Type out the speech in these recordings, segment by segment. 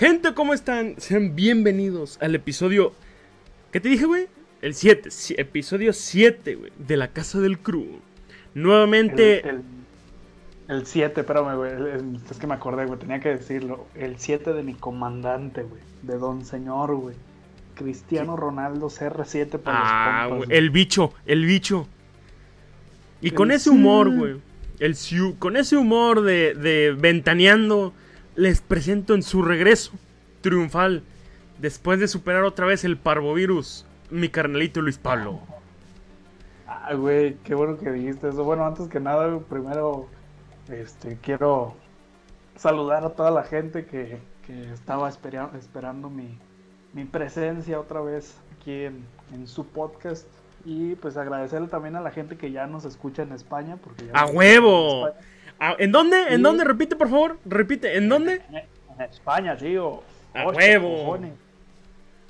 Gente, ¿cómo están? Sean bienvenidos al episodio... ¿Qué te dije, güey? El 7, episodio 7, güey, de la Casa del Crew. Nuevamente... El 7, espérame, güey, es que me acordé, güey, tenía que decirlo. El 7 de mi comandante, güey, de Don Señor, güey. Cristiano Ronaldo CR7 para ah, los güey, el bicho, el bicho. Y con ese humor, güey, el con ese humor de, de ventaneando les presento en su regreso triunfal, después de superar otra vez el parvovirus, mi carnalito Luis Pablo. Ah, güey, qué bueno que dijiste eso. Bueno, antes que nada, primero este, quiero saludar a toda la gente que, estaba esperando mi, presencia otra vez aquí en, su podcast. Y pues agradecerle también a la gente que ya nos escucha en España. Porque ¡A huevo! Ah, ¿En dónde? ¿En dónde? Repite, por favor. Repite. ¿En dónde? En, España, tío. A huevo.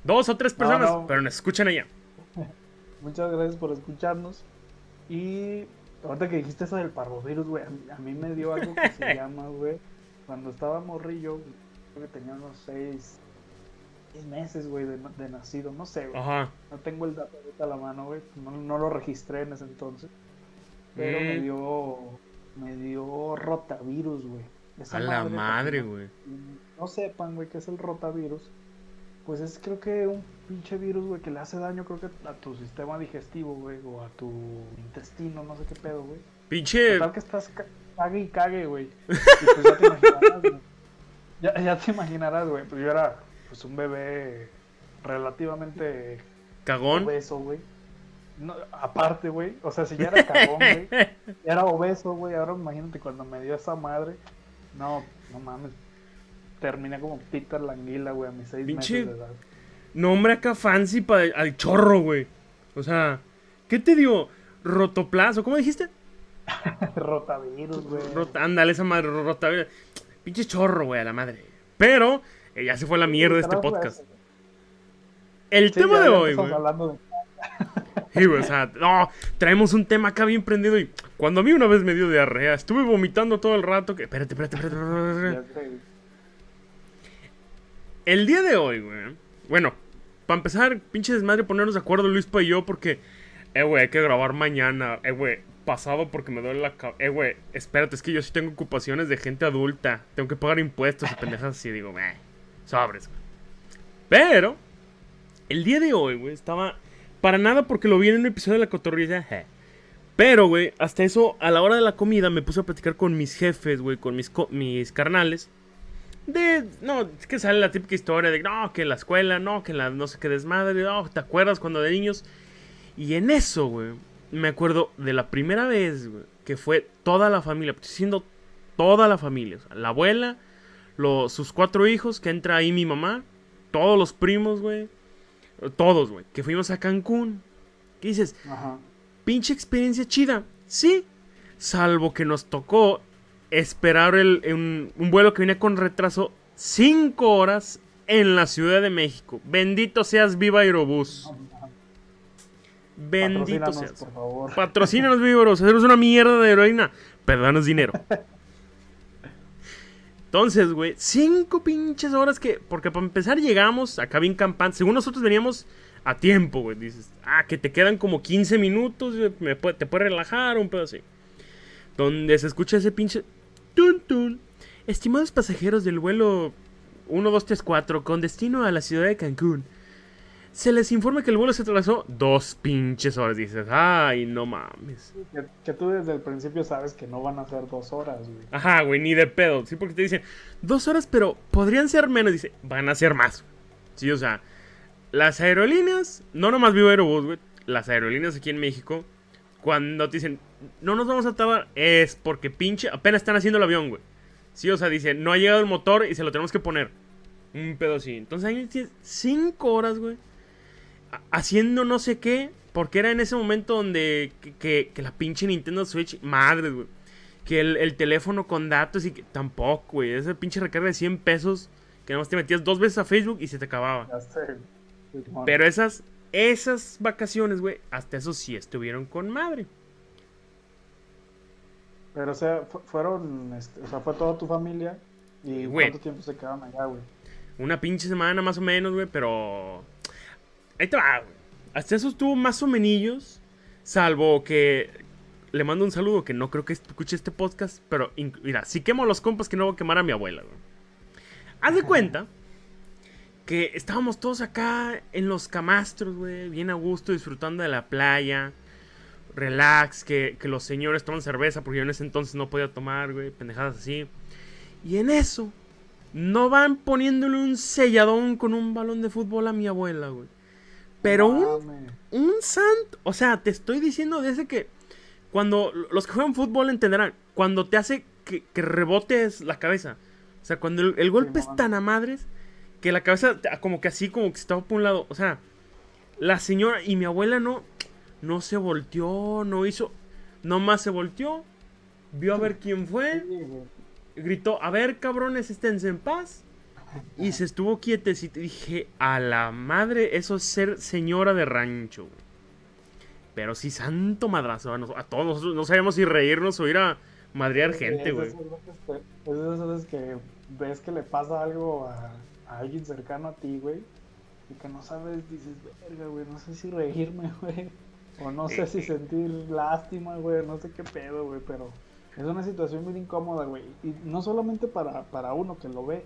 Dos o tres personas, pero nos escuchan allá. Muchas gracias por escucharnos. Y ahorita que dijiste eso del parvovirus, güey, a, mí me dio algo que se llama, güey, cuando estaba morrillo, creo que tenía unos seis, seis meses, güey, de, nacido, no sé, güey. Ajá. No tengo el dato ahorita a la mano, güey, no, lo registré en ese entonces. Pero me mm. dio me dio rotavirus, güey. a la madre, güey. No sepan, güey, qué es el rotavirus. Pues es creo que un pinche virus, güey, que le hace daño, creo que a tu sistema digestivo, güey, o a tu intestino, no sé qué pedo, güey. Pinche. Total que estás cague y cague, güey. Y pues ya te imaginarás, güey. Ya, ya te imaginarás, güey. Pues yo era, pues, un bebé relativamente. Cagón. Obeso, güey. No, aparte, güey. O sea, si ya era cagón, güey. Era obeso, güey. Ahora imagínate cuando me dio esa madre. No, no mames. Terminé como Peter Languila, güey, a mis seis meses de edad. Nombre acá fancy para al chorro, güey. O sea, ¿qué te dio? ¿Rotoplazo? ¿Cómo dijiste? rotavirus, güey. ándale, esa madre, rotavirus. Pinche chorro, güey, a la madre. Pero, eh, ya se fue la mierda de este podcast. El tema de hoy, güey. de y, o sea, no, traemos un tema acá bien prendido y cuando a mí una vez me dio diarrea, estuve vomitando todo el rato que... Espérate, espérate, espérate. El día de hoy, güey. Bueno, para empezar, pinche desmadre ponernos de acuerdo Luis y yo porque... Eh, güey, hay que grabar mañana. Eh, güey, pasado porque me duele la cabeza. Eh, güey, espérate, es que yo sí tengo ocupaciones de gente adulta. Tengo que pagar impuestos y pendejas así. Digo, eh, sobres, güey. Pero, el día de hoy, güey, estaba para nada porque lo vi en un episodio de la cotorrilla. Pero, güey, hasta eso, a la hora de la comida me puse a platicar con mis jefes, güey, con mis, carnales. De, no, es que sale la típica historia de, no, que la escuela, no, que la no sé qué desmadre, no, ¿te acuerdas cuando de niños? Y en eso, güey, me acuerdo de la primera vez, güey, que fue toda la familia, siendo toda la familia, la abuela, los, sus cuatro hijos, que entra ahí mi mamá, todos los primos, güey, todos, güey, que fuimos a Cancún. ¿Qué dices? Ajá. Pinche experiencia chida. Sí. Salvo que nos tocó esperar el, un, vuelo que venía con retraso cinco horas en la Ciudad de México. Bendito seas Viva Aerobús. Bendito seas. Por favor. Patrocínanos, Viva Aerobús. Hacemos una mierda de heroína. Pero dinero. Entonces, güey, cinco pinches horas que. Porque para empezar llegamos acá bien campantes. Según nosotros veníamos a tiempo, güey. Dices, ah, que te quedan como 15 minutos, me te puede relajar, un pedo así. Donde se escucha ese pinche. Tun, tun. Estimados pasajeros del vuelo 1234 con destino a la ciudad de Cancún se les informa que el vuelo se atrasó dos pinches horas. Dices, ay, no mames. Que, tú desde el principio sabes que no van a ser dos horas, güey. Ajá, güey, ni de pedo. Sí, porque te dicen, dos horas, pero podrían ser menos. Dice, van a ser más. Sí, o sea, las aerolíneas, no nomás vivo Aerobús, güey. Las aerolíneas aquí en México, cuando te dicen, no nos vamos a tardar, es porque pinche, apenas están haciendo el avión, güey. Sí, o sea, dicen, no ha llegado el motor y se lo tenemos que poner. Un pedo así. Entonces ahí tienes cinco horas, güey haciendo no sé qué, porque era en ese momento donde que, la pinche Nintendo Switch, madre, güey. Que el, teléfono con datos y que tampoco, güey. Ese pinche recarga de 100 pesos que nada más te metías dos veces a Facebook y se te acababa. Pero esas, esas vacaciones, güey, hasta eso sí estuvieron con madre. Pero, o sea, fueron, este, o sea, fue toda tu familia. ¿Y cuánto tiempo se quedaron allá, güey? Una pinche semana más o menos, güey, pero... Ahí te va, güey. Hasta eso estuvo más o menos, salvo que... Le mando un saludo, que no creo que escuche este podcast, pero mira, si quemo los compas que no voy a quemar a mi abuela, güey. Haz de cuenta que estábamos todos acá en los camastros, güey, bien a gusto, disfrutando de la playa. Relax, que, que los señores toman cerveza, porque yo en ese entonces no podía tomar, güey, pendejadas así. Y en eso, no van poniéndole un selladón con un balón de fútbol a mi abuela, güey. Pero un, un santo, o sea, te estoy diciendo desde que cuando los que juegan fútbol entenderán, cuando te hace que, rebotes la cabeza. O sea, cuando el, golpe es tan a madres que la cabeza como que así como que estaba por un lado. O sea, la señora y mi abuela no, no se volteó, no hizo, nomás se volteó, vio a ver quién fue, gritó, a ver cabrones, esténse en paz. Y se estuvo quietecito y dije, a la madre, eso es ser señora de rancho. Pero sí, santo madrazo. A todos nosotros no sabíamos si reírnos o ir a madrear gente, güey. Es de esas veces que ves que le pasa algo a, alguien cercano a ti, güey. Y que no sabes, dices, verga, güey, no sé si reírme, güey. O no sé si sentir lástima, güey, no sé qué pedo, güey, pero es una situación muy incómoda, güey. Y no solamente para, para uno que lo ve,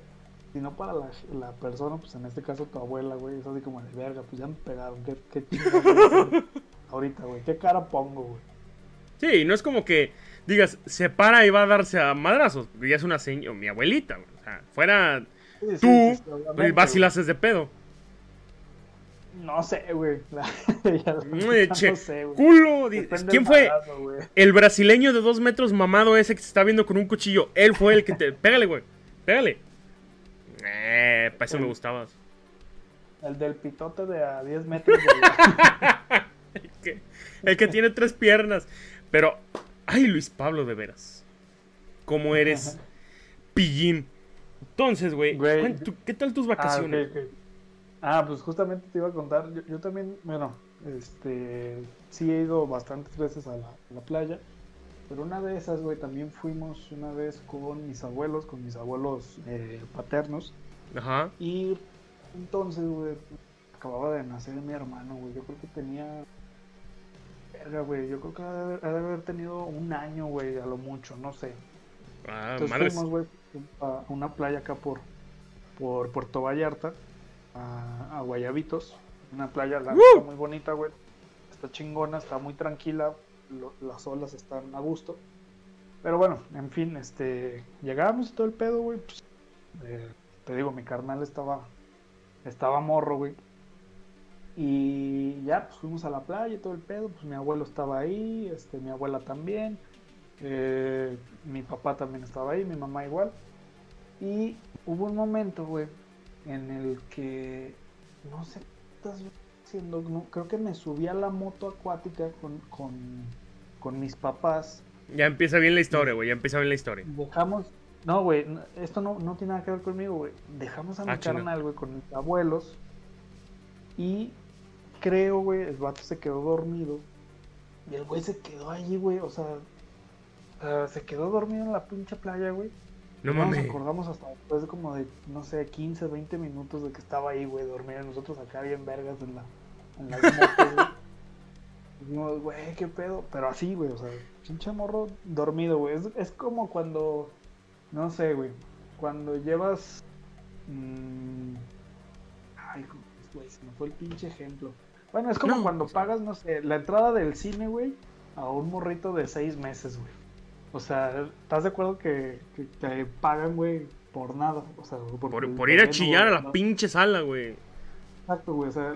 sino para la, la, persona, pues en este caso tu abuela, güey. Es así como de verga, pues ya me pegaron, qué, qué ahorita, güey, qué cara pongo, güey. Sí, no es como que digas, se para y va a darse a madrazos. Ya es una señora, mi abuelita, güey. O sea, fuera tú, pues, vas y la haces de pedo. No sé, güey. no sé, güey. Culo. ¿Quién fue? el brasileño de dos metros mamado ese que se está viendo con un cuchillo. Él fue el que te. Pégale, güey. Pégale. Eh, para eso me gustabas. El del pitote de a 10 metros. el, que, el que tiene tres piernas. Pero, ay, Luis Pablo, de veras. ¿Cómo eres pillín? Entonces, güey, ¿qué tal tus vacaciones? Ah, ah, pues justamente te iba a contar. Yo, también, bueno, este, sí he ido bastantes veces a la, playa. Pero una de esas, güey, también fuimos una vez con mis abuelos, con mis abuelos eh, paternos. Ajá. Y entonces, güey, acababa de nacer mi hermano, güey. Yo creo que tenía. Verga, güey. Yo creo que ha de haber, tenido un año, güey, a lo mucho, no sé. Ah, Entonces fuimos, güey, a una playa acá por, por Puerto Vallarta, a, Guayabitos. Una playa la muy bonita, güey. Está chingona, está muy tranquila. Las olas están a gusto. Pero bueno, en fin, este. Llegamos y todo el pedo, güey. Pues, eh, te digo, mi carnal estaba. Estaba morro, güey. Y ya, pues fuimos a la playa y todo el pedo. Pues mi abuelo estaba ahí, este, mi abuela también. Eh, mi papá también estaba ahí, mi mamá igual. Y hubo un momento, güey, en el que no sé No, creo que me subí a la moto acuática con, con, mis papás. Ya empieza bien la historia, güey, ya empieza bien la historia. Dejamos. No, güey, esto no, no tiene nada que ver conmigo, güey. Dejamos a mi ah, carnal, güey, con mis abuelos. Y creo, güey, el vato se quedó dormido. Y el güey se quedó allí, güey, o sea, se quedó dormido en la pinche playa, güey. No, mames. Nos acordamos hasta después de como de, no sé, 15, 20 minutos de que estaba ahí, güey, dormido. Nosotros acá bien vergas en la, en la motos. Dijimos, güey, qué pedo. Pero así, güey, o sea, pinche morro dormido, güey. Es, es como cuando, no sé, güey, cuando llevas... Mmm, ay, güey, se me fue el pinche ejemplo. Bueno, es como cuando pagas, no sé, la entrada del cine, güey, a un morrito de seis meses, güey. O sea, ¿estás de acuerdo que, te pagan, güey, por nada? O sea, por, ir a chillar a la pinche sala, güey. Exacto, güey. O sea,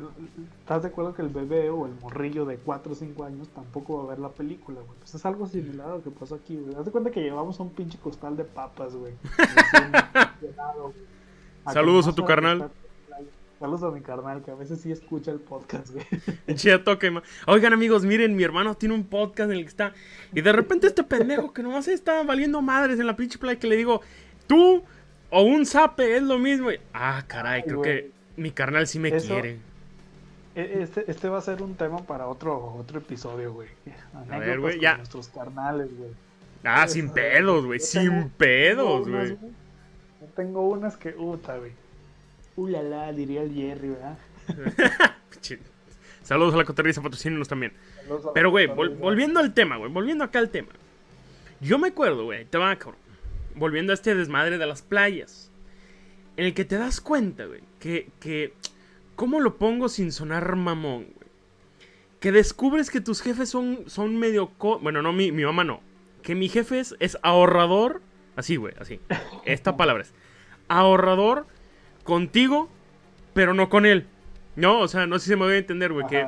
¿estás de acuerdo que el bebé o el morrillo de 4 o 5 años tampoco va a ver la película, güey? Pues es algo similar a lo que pasó aquí, güey. Haz de cuenta que llevamos un pinche costal de papas, güey. Saludos a tu carnal. Saludos a mi carnal, que a veces sí escucha el podcast, güey. Chida toque, Oigan, amigos, miren, mi hermano tiene un podcast en el que está. Y de repente este pendejo que nomás está valiendo madres en la pinche play que le digo, tú o un zape es lo mismo. ah, caray, creo que mi carnal sí me quiere. E, este, este va a ser un tema para otro, otro episodio, güey. A ver, güey, ya. Nuestros carnales, güey. Ah, sin pedos, güey. Sin pedos, güey. Tengo unas que, puta, güey. Ulala, diría el Jerry, ¿verdad? Saludos a la cotorriza, patrocínenos también. Saludos a la Pero, güey, vol- volviendo al tema, güey, volviendo acá al tema. Yo me acuerdo, güey, te va, cabrón. Volviendo a este desmadre de las playas. En el que te das cuenta, güey, que, que. ¿Cómo lo pongo sin sonar mamón, güey? Que descubres que tus jefes son, son medio. co- bueno, no, mi, mi mamá no. Que mi jefe es, es ahorrador. Así, güey, así. Esta palabra es. Ahorrador contigo, pero no con él. No, o sea, no sé si se me voy a entender, güey. Que,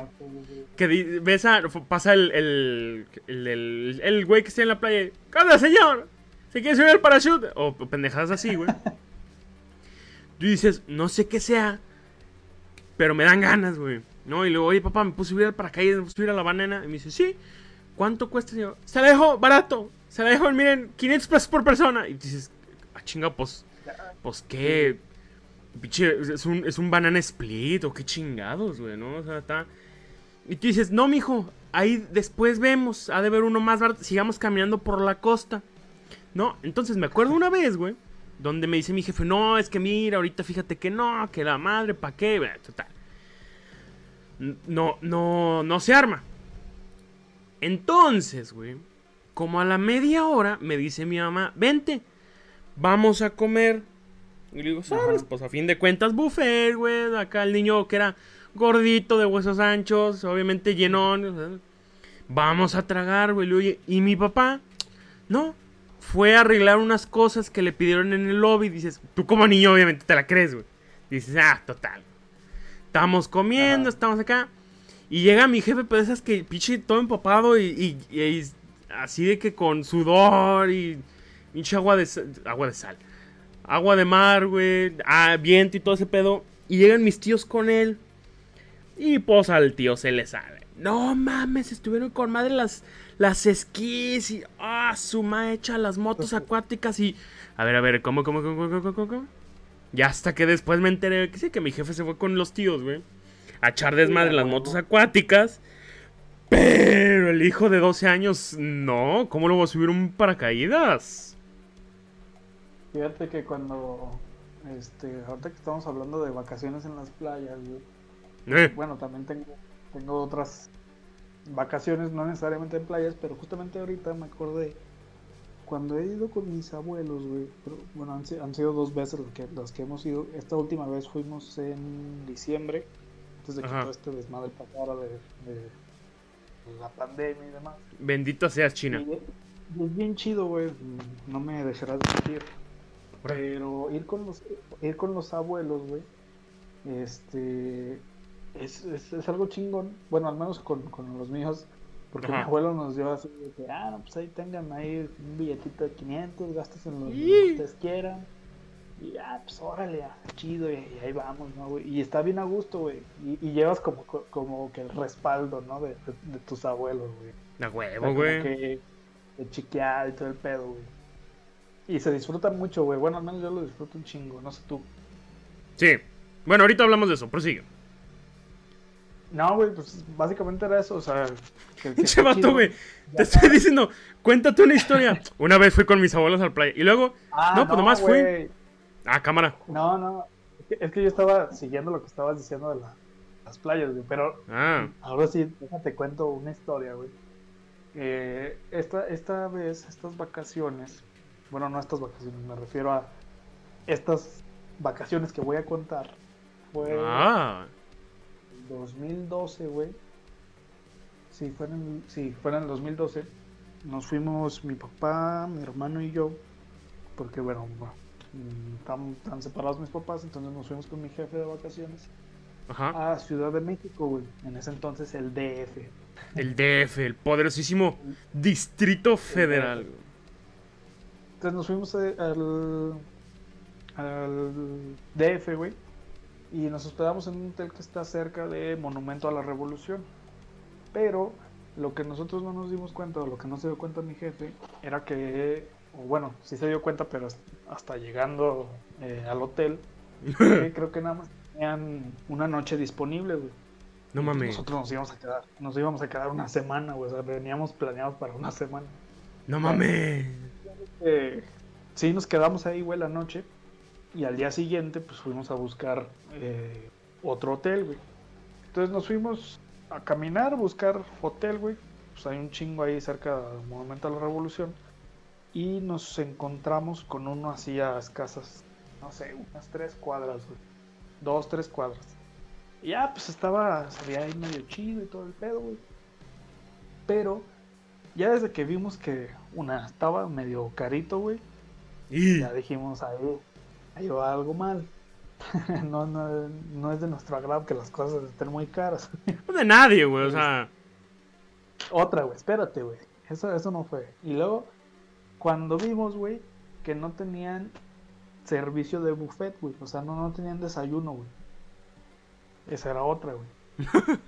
que ves a, pasa el, el, el, el- el güey que está en la playa. y, ¿Qué onda, señor? ¿Se quiere subir al parachute? O pendejadas así, güey. Tú dices, no sé qué sea, pero me dan ganas, güey. No, y luego, oye, papá, ¿me puedo subir al paracaídas? ¿Me puedo subir a la banana? Y me dice, sí. ¿Cuánto cuesta, señor? Se la dejo barato. Se la dejo, miren, 500 pesos por persona. Y dices, ah, chinga, pues, pues, ¿qué? Pinche, es un, es un banana split o qué chingados, güey, ¿no? O sea, está... Y tú dices, no, mijo, ahí después vemos, ha de haber uno más sigamos caminando por la costa. No, entonces me acuerdo una vez, güey, donde me dice mi jefe, no, es que mira, ahorita fíjate que no, que la madre, ¿pa' qué? Total. No, no, no se arma. Entonces, güey, como a la media hora me dice mi mamá, vente, vamos a comer. Y le digo, ¿sabes? Ajá. Pues a fin de cuentas, buffet, güey. Acá el niño que era gordito, de huesos anchos, obviamente llenón. o sea, Vamos a tragar, güey. Le digo, "Oye, Y mi papá, no, fue a arreglar unas cosas que le pidieron en el lobby. Dices, tú como niño, obviamente te la crees, güey. Dices, ah, total. Estamos comiendo, Ajá. estamos acá. Y llega mi jefe, pero esas que pinche todo empapado y, y- y así de que con sudor y pinche agua de agua de sal. Agua de mar, güey, ah, viento y todo ese pedo. Y llegan mis tíos con él. Y pues al tío se le sale. No mames, estuvieron con madre las, las esquís y ah, su ma hecha las motos acuáticas y. A ver, a ver, ¿cómo, cómo, cómo, cómo, cómo, cómo? Ya hasta que después me enteré que sí, que mi jefe se fue con los tíos, güey. A echar desmadre las motos acuáticas. Pero el hijo de 12 años, no. ¿Cómo lo voy a subir un paracaídas? Fíjate que cuando, este, ahorita que estamos hablando de vacaciones en las playas, güey, Eh, bueno, también tengo, tengo otras vacaciones, no necesariamente en playas, pero justamente ahorita me acordé, cuando he ido con mis abuelos, güey, pero, bueno, han, han sido dos veces las que, las que hemos ido, esta última vez fuimos en diciembre, antes de que Ajá. todo este desmadre pasara de, de la pandemia y demás. bendito seas China. Y es, bien chido, güey. No me dejarás de mentir. Pero ir con los, ir con los abuelos, güey. Este. Es, es, es algo chingón. Bueno, al menos con, con los míos. Porque mi abuelo nos dio así de que, ah, no, pues ahí tengan ahí un billetito de 500, gastos en lo, que ustedes quieran. Y ah, pues órale, ah, chido, y, y ahí vamos, ¿no, güey? Y está bien a gusto, güey. Y, y llevas como, como que el respaldo, ¿no? De, de- de tus abuelos, güey. A O sea, huevo, como güey. que de chiquear y todo el pedo, güey. Y se disfruta mucho, güey. Bueno, al menos yo lo disfruto un chingo, no sé tú. Sí. Bueno, ahorita hablamos de eso, prosigue. No, güey, pues básicamente era eso, o sea... que- que Pinche está vato, chido. güey. Te estoy diciendo, cuéntate una historia. Una vez fui con mis abuelos al playa. Y luego, Ah, no, pues nomás fui. Ah, cámara. No, no. Es que, es que yo estaba siguiendo lo que estabas diciendo de la- las playas, güey. Pero Ah, ahora sí, déjate cuento una historia, güey. Eh, esta, esta vez, estas vacaciones, bueno, no estas vacaciones, me refiero a estas vacaciones que voy a contar. Fue ah. 2012, güey. Sí, fue en el, sí, fue en el 2012. Nos fuimos mi papá, mi hermano y yo. Porque, bueno, están, separados mis papás, entonces nos fuimos con mi jefe de vacaciones Ajá. a Ciudad de México, güey. En ese entonces el DF. El DF, el poderosísimo Distrito Federal. güey. Entonces nos fuimos eh, al, al DF, güey. Y nos hospedamos en un hotel que está cerca de Monumento a la Revolución. Pero lo que nosotros no nos dimos cuenta, o lo que no se dio cuenta mi jefe, era que, o bueno, sí se dio cuenta, pero hasta llegando eh, al hotel, creo que nada más tenían una noche disponible, güey. No mames. Nosotros nos íbamos a quedar, nos íbamos a quedar una semana, güey. O sea, veníamos planeados para una semana. No mames. Sí, nos quedamos ahí, güey, la noche. Y al día siguiente, pues fuimos a buscar eh, otro hotel, güey. Entonces nos fuimos a caminar, buscar hotel, güey. Pues hay un chingo ahí cerca del Monumento a la Revolución. Y nos encontramos con uno así a escasas, no sé, unas tres cuadras, güey. Dos, tres cuadras. Y ya, pues estaba, salía ahí medio chido y todo el pedo, güey. Pero, ya desde que vimos que una estaba medio carito, güey. Y Ya dijimos, ahí, ahí va algo mal. no, no, no es de nuestro agrado que las cosas estén muy caras. no de nadie, güey. O sea, Otra, güey, espérate, güey. Eso, eso no fue. Y luego, cuando vimos, güey, que no tenían servicio de buffet, güey. O sea, no, no tenían desayuno, güey. Esa era otra, güey.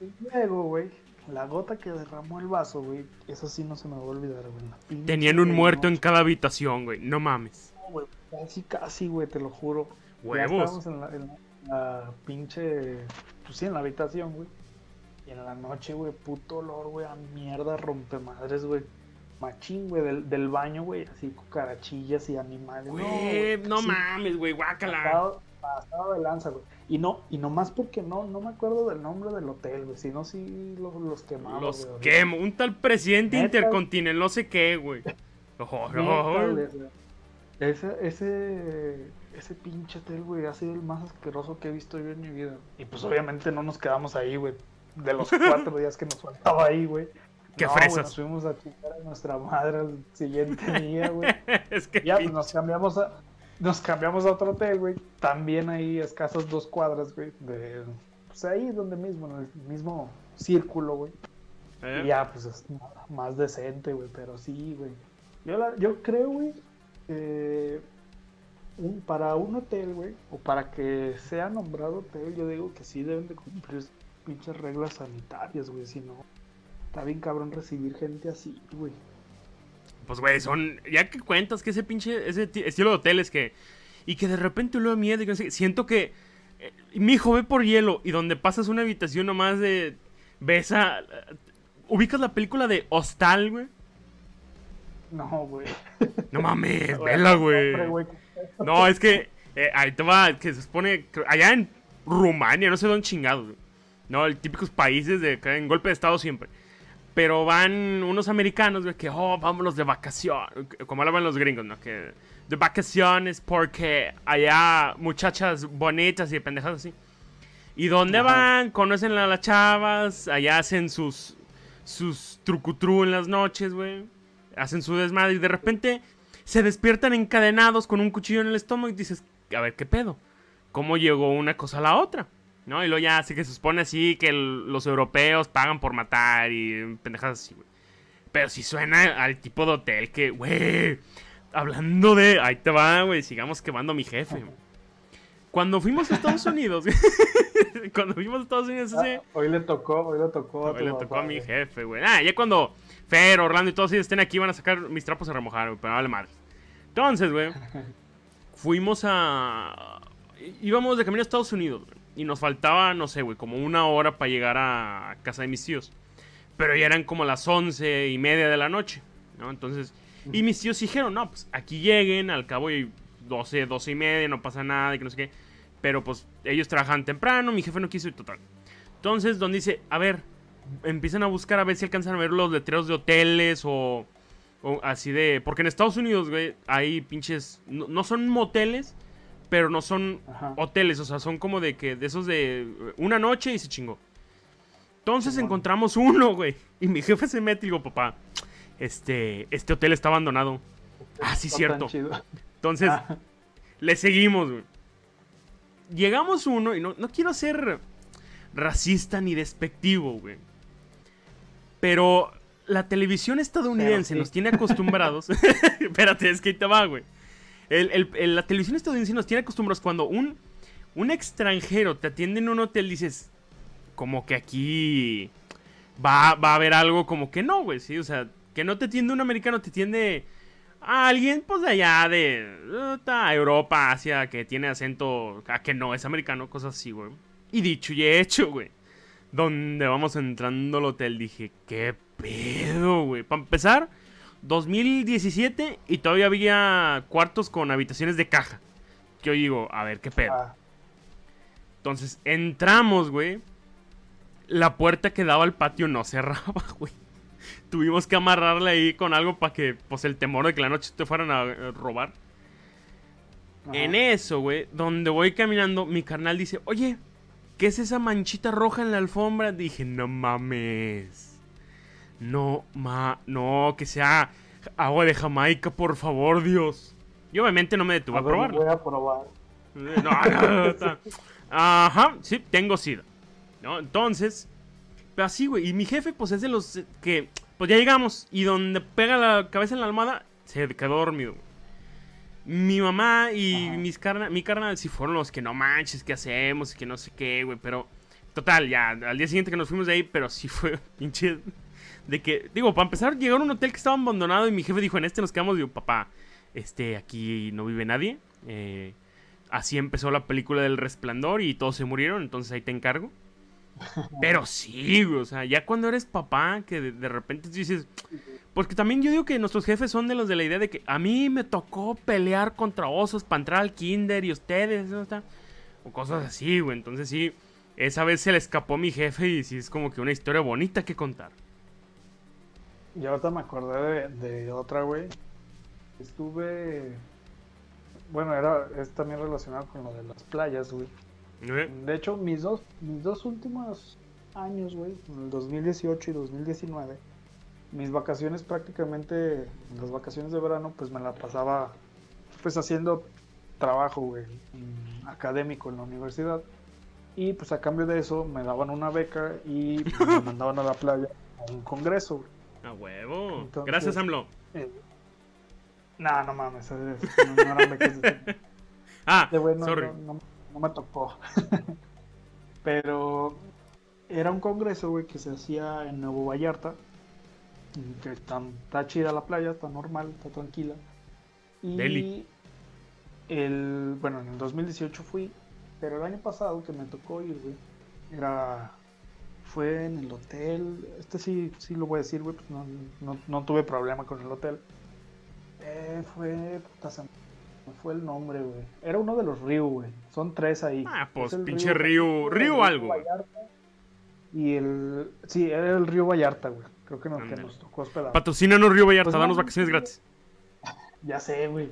y luego, güey, la gota que derramó el vaso, güey. Eso sí no se me va a olvidar, güey. tenían un muerto en cada habitación, güey. No mames. güey, Casi, casi, güey, te lo juro. Ya Huevos. estábamos en la, en la pinche. Pues sí, en la habitación, güey. Y en la noche, güey, puto olor, güey, a mierda, rompemadres, güey. Machín, güey, del, del baño, güey, así cucarachillas y animales. Güey, no sí, mames, güey. Guácala. Pasado de lanza, güey. Y no, y no más porque no, no me acuerdo del nombre del hotel, güey. Si no, sí los, los quemamos, Los güey, quemo. Un tal presidente intercontinental, no sé qué, güey. Güey, Ese, ese, ese pinche hotel, güey, ha sido el más asqueroso que he visto yo en mi vida. Y pues obviamente no nos quedamos ahí, güey. De los cuatro días que nos faltaba ahí, güey. Qué no, fresas. nos fuimos a chingar a nuestra madre al siguiente día, güey. es que. Ya, pues nos cambiamos a, nos cambiamos a otro hotel, güey. También ahí escasas dos cuadras, güey. De, pues ahí donde mismo, en el mismo círculo, güey. ¿Eh? Y ya, pues es más decente, güey, pero sí, güey. Yo, la- yo creo, güey, un, para un hotel, güey, o para que sea nombrado hotel, yo digo que sí deben de cumplir pinches reglas sanitarias, güey, si no, está bien cabrón recibir gente así, güey. Pues, güey, son. Ya que cuentas que ese pinche. Ese ti- estilo de hoteles que. Y que de repente luego miedo. Y que no sé siento que. eh, mi hijo ve por hielo. Y donde pasas una habitación nomás de. Ves a. ¿Ubicas la película de Hostal, güey? No, güey. No mames, vela, güey. No, es que. eh, ahí te va. Que se supone. Allá en Rumania, no sé dónde chingados, güey. No, el típicos países de. que En golpe de estado siempre. Pero van unos americanos, güey, que, oh, vámonos de vacaciones. Como hablaban los gringos, ¿no? Que de vacaciones porque allá muchachas bonitas y pendejadas así. ¿Y dónde Ajá. van? Conocen a las chavas, allá hacen sus, sus trucutru en las noches, güey. Hacen su desmadre y de repente se despiertan encadenados con un cuchillo en el estómago y dices, a ver, ¿qué pedo? ¿Cómo llegó una cosa a la otra? ¿No? Y luego ya así que se supone así que el- los europeos pagan por matar y pendejadas así, güey. Pero si suena al tipo de hotel que, güey, hablando de... Ahí te va, güey, sigamos quemando a mi jefe. Cuando fuimos a Estados Unidos, cuando fuimos a Estados Unidos ese... Ah, hoy le tocó, hoy le tocó a Hoy le tocó papá, a mi jefe, güey. Ah, ya cuando Fer, Orlando y todos ellos estén aquí van a sacar mis trapos a remojar, güey, pero vale madre. Entonces, güey, fuimos a... Íbamos de camino a Estados Unidos, güey, y nos faltaba, no sé, güey, como una hora para llegar a casa de mis tíos. Pero ya eran como las once y media de la noche, ¿no? Entonces, y mis tíos dijeron, no, pues aquí lleguen, al cabo y 12, 12 y media, no pasa nada, y que no sé qué. Pero pues ellos trabajan temprano, mi jefe no quiso y total. Entonces, Don dice, a ver, empiezan a buscar a ver si alcanzan a ver los letreros de hoteles o, así de... Porque en Estados Unidos, güey, hay pinches... No son moteles, pero no son Ajá. hoteles, o sea, son como de que de esos de eh, una noche y se chingó. Entonces encontramos uno, güey. Y mi jefe se mete y digo, papá, este, este hotel está abandonado. Ah, sí, cierto. Entonces, Ah, le seguimos, güey. Llegamos uno, y no, no quiero ser racista ni despectivo, güey. Pero la televisión estadounidense sí. nos tiene acostumbrados. Espérate, es que ahí te va, güey. El- el- la televisión estadounidense nos tiene acostumbrados cuando un, un extranjero te atiende en un hotel, dices, como que aquí va, va a haber algo como que no, güey, sí, o sea, que no te atiende un americano, te atiende a alguien, pues de allá de Europa, Asia, que tiene acento, que no es americano, cosas así, güey. Y dicho y hecho, güey. Donde vamos entrando al hotel, dije, ¿qué pedo, güey? Para empezar, 2017 y todavía había cuartos con habitaciones de caja. que yo digo, a ver, qué pedo. Ah, Entonces entramos, güey. La puerta que daba al patio no cerraba, güey. Tuvimos que amarrarla ahí con algo para que, pues, el temor de que la noche te fueran a eh, robar. ajá. En eso, güey, donde voy caminando, mi carnal dice, oye, ¿qué es esa manchita roja en la alfombra? Dije, no mames. No, ma, no, que sea agua de Jamaica, por favor, Dios. Y obviamente no me detuve a, ver, probarlo. Voy a probar. Eh, No, no, Ajá, sí, tengo sida. ¿No? Entonces, pero así, güey. Y mi jefe, pues es de los que, pues ya llegamos. Y donde pega la cabeza en la almohada, se quedó dormido. güey. Mi mamá y Ajá. mis carna, mi carnal sí fueron los que no manches, ¿qué hacemos? Que no sé qué, güey. Pero, total, ya, al día siguiente que nos fuimos de ahí, pero sí fue pinche. De que, digo, para empezar, llegaron a un hotel que estaba abandonado y mi jefe dijo: En este nos quedamos. Digo, papá, este, aquí no vive nadie. Eh, así empezó la película del resplandor y todos se murieron, entonces ahí te encargo. Pero sí, güey, o sea, ya cuando eres papá, que de, de repente dices, porque también yo digo que nuestros jefes son de los de la idea de que a mí me tocó pelear contra osos para entrar al kinder y ustedes, ¿no está? O cosas así, güey, entonces sí, esa vez se le escapó a mi jefe y sí es como que una historia bonita que contar. Y ahorita me acordé de, de otra, güey. Estuve. Bueno, era, es también relacionado con lo de las playas, güey. ¿Eh? De hecho, mis dos, mis dos últimos años, güey, en el 2018 y 2019, mis vacaciones prácticamente, las vacaciones de verano, pues me la pasaba pues haciendo trabajo, güey, mm, académico en la universidad. Y pues a cambio de eso me daban una beca y me mandaban a la playa a un congreso, güey. A huevo. Entonces- Gracias, AMLO. Eh, No, no mames, es- no, no eran becas de- Ah, de sorry. no- no- no me tocó. Pero era un congreso, güey, que se hacía en Nuevo Vallarta. Que está, está chida la playa, está normal, está tranquila. Y Deli. el, bueno, en el 2018 fui, pero el año pasado que me tocó ir, güey, era, fue en el hotel, este sí, sí lo voy a decir, güey, pues no, no, no tuve problema con el hotel. Eh, fue, puta, se me fue el nombre, güey. Era uno de los ríos, güey. Son tres ahí. Ah, pues, el pinche río- el río algo, güey. Vallarta Y el, sí, era el río Vallarta, güey. Creo que, nos tocó hospedar. Patrocínanos Río Vallarta, Pues, danos no, vacaciones gratis. Ya sé, güey.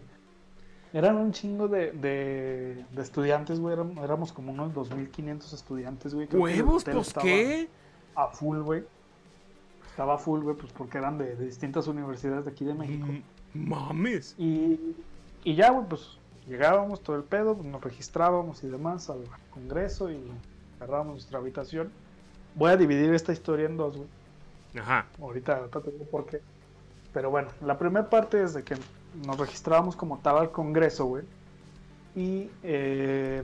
Eran un chingo de, de, de estudiantes, güey. Éramos, éramos como unos 2.500 estudiantes, güey. ¿Huevos? Pues, ¿qué? A full, güey. Estaba full, güey, pues porque eran de, de distintas universidades de aquí de México. Mm, Mames. Y, y ya, güey, pues llegábamos todo el pedo, pues, nos registrábamos y demás al congreso y agarrábamos nuestra habitación. Voy a dividir esta historia en dos, güey. Ajá. Ahorita, ahorita te digo por qué. Pero bueno, la primera parte es de que nos registrábamos como tal al Congreso, güey. Y eh,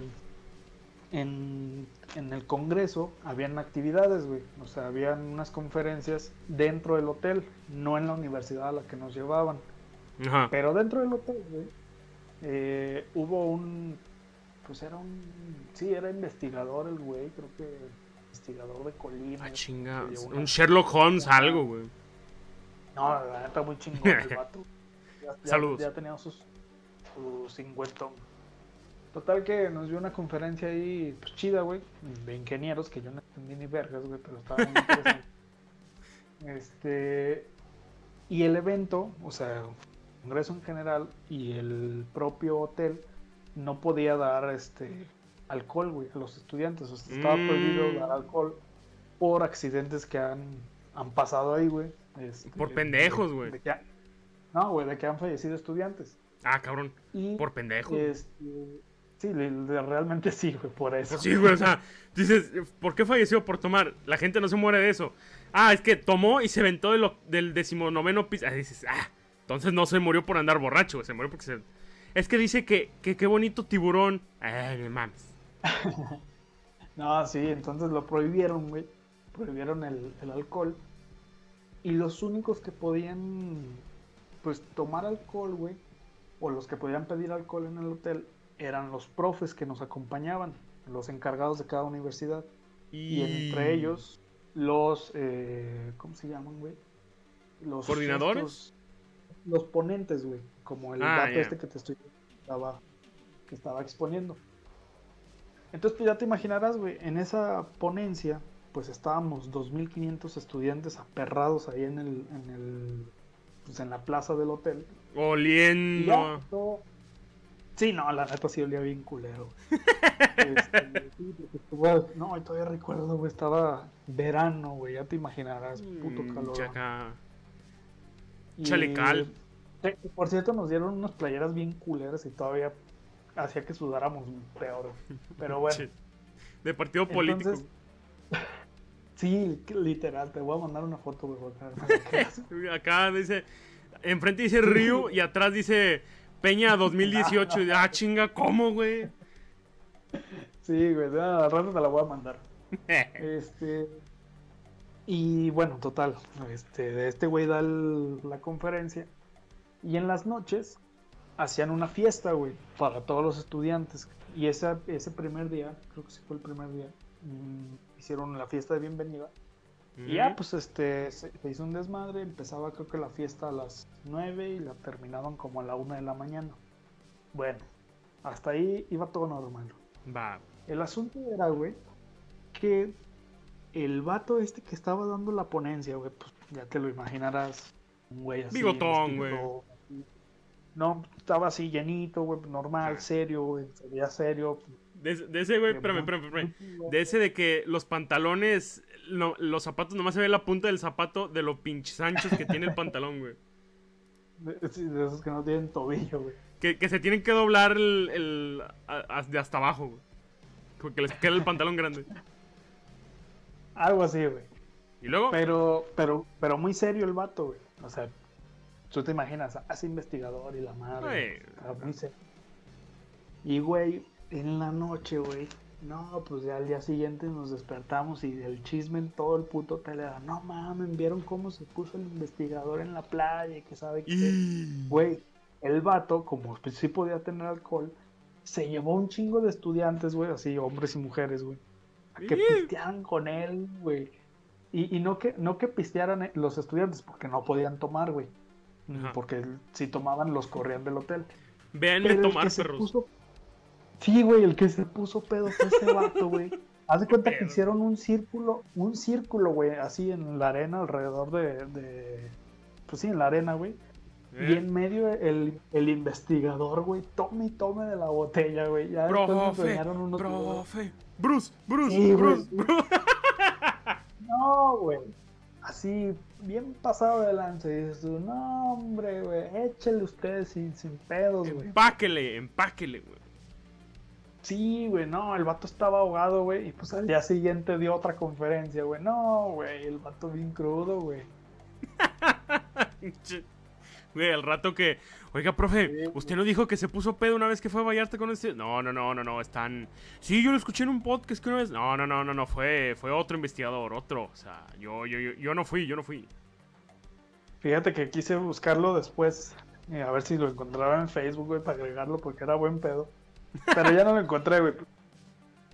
en, en el Congreso habían actividades, güey. O sea, habían unas conferencias dentro del hotel, no en la universidad a la que nos llevaban. Ajá. Pero dentro del hotel, güey, eh, hubo un. Pues era un. Sí, era investigador el güey, creo que. Investigador de Colima. Ah, chinga. Un Sherlock Holmes, algo, güey. No, la neta muy chingón el vato. Ya, ya- Saludos. Ya tenía sus, sus 50. Total que nos dio una conferencia ahí, pues chida, güey, de ingenieros, que yo no entendí ni vergas, güey, pero estaba muy interesante. este, y el evento, o sea, el congreso en general y el propio hotel no podía dar este alcohol, güey, a los estudiantes. O sea, estaba Mm. prohibido dar alcohol por accidentes que han, han pasado ahí, güey. Este, Por pendejos, de- güey. de No, güey, de que han fallecido estudiantes. Ah, cabrón. Y, Por pendejo. este, sí, realmente sí, güey, por eso. Pues sí, güey, o sea, dices, ¿por qué falleció? Por tomar. La gente no se muere de eso. Ah, es que tomó y se ventó de lo- del decimonoveno piso. Ah, dices, ah, entonces no se murió por andar borracho, güey, se murió porque se... Es que dice que, que qué bonito tiburón. Ay, mames. No, sí, entonces lo prohibieron, güey. Prohibieron el, el alcohol. Y los únicos que podían, pues, tomar alcohol, güey, o los que podían pedir alcohol en el hotel, eran los profes que nos acompañaban, los encargados de cada universidad. Y entre ellos, los, eh, ¿cómo se llaman, güey? Los ¿Coordinadores? estos- los ponentes, güey, como el Ah, vato ya. este que te estoy estaba que estaba exponiendo. Entonces, pues ya te imaginarás, güey, en esa ponencia, pues estábamos 2.500 estudiantes aperrados ahí en el, en el, pues en la plaza del hotel. Oliendo. todo- Sí, no, la neta sí olía bien culero. Este, sí, no, y todavía recuerdo, güey, estaba verano, güey, ya te imaginarás, puto Mm, calor. chaca. Y- chalecal. Por cierto, nos dieron unas playeras bien culeras y todavía hacía que sudáramos peor. Pero bueno, De partido político. Entonces- sí, literal, te voy a mandar una foto, güey. Acá dice. Enfrente dice Ryu y atrás dice Peña 2018. Y, Ah, chinga, ¿cómo, güey? Sí, güey, al rato te la voy a mandar. Este. Y bueno, total. Este, de este güey da el- la conferencia. Y en las noches hacían una fiesta, güey, para todos los estudiantes. Y ese, ese primer día, creo que sí fue el primer día, mm, hicieron la fiesta de bienvenida. Y ya, pues este, se, se hizo un desmadre. Empezaba, creo que la fiesta a las 9 y la terminaban como a la 1 de la mañana. Bueno, hasta ahí iba todo normal. Va. El asunto era, güey, que el vato este que estaba dando la ponencia, güey, pues ya te lo imaginarás, un güey así. Bigotón, vestido, No, estaba así llenito, güey, normal, serio, güey, se veía serio. De, ese- de ese, güey, espérame, espérame, espérame. De ese de que los pantalones, no- los zapatos, nomás se ve la punta del zapato de lo pinches anchos que tiene el pantalón, güey. De, sí, de esos que no tienen tobillo, güey. Que, que se tienen que doblar el, el- a- a- de hasta abajo, güey. Porque les queda el pantalón grande. Algo así, güey. Y luego, Pero, pero, pero muy serio el vato, güey. O sea, tú te imaginas, hace investigador y la madre. Güey. muy serio. Y, güey, en la noche, güey. No, pues ya al día siguiente nos despertamos y el chisme en todo el puto hotel era, no mames, vieron cómo se puso el investigador en la playa y que sabe que... Güey, el vato, como pues, sí podía tener alcohol, se llevó un chingo de estudiantes, güey, así, hombres y mujeres, güey. A que pistearan con él, güey. Y, y no que no que pistearan eh, los estudiantes, porque no podían tomar, güey. Porque si tomaban, los corrían del hotel. Véanme Pero tomar, perros. puso- Sí, güey, el que se puso pedo fue ese vato, güey. Haz de cuenta que hicieron un círculo, un círculo, güey, así en la arena alrededor de, de- Pues sí, en la arena, güey. Y ¿Eh? en medio el, el investigador, güey, tome y tome de la botella, güey. Ya después Profe, enseñaron unos profe. Bruce, Bruce, Sí. Bruce, Bruce. No, güey. Así, bien pasado de lanza. Y dices tú, no, hombre, güey, échale ustedes sin, sin pedos, güey. Empáquele, empáquele, güey. Sí, güey, no, el vato estaba ahogado, güey. Y pues al día siguiente dio otra conferencia, güey. No, güey, el vato bien crudo, güey. Güey, al rato que. Oiga, profe, Sí, ¿usted no dijo que se puso pedo una vez que fue a Vallarta con este? No, no, no, no, no, están. Sí, yo lo escuché en un podcast que una vez. No, no, no, no, no, fue, fue otro investigador, otro. O sea, yo, yo, yo, yo no fui, yo no fui. Fíjate que quise buscarlo después. eh, a ver si lo encontraba en Facebook, güey, para agregarlo, porque era buen pedo. Pero ya no lo encontré, güey.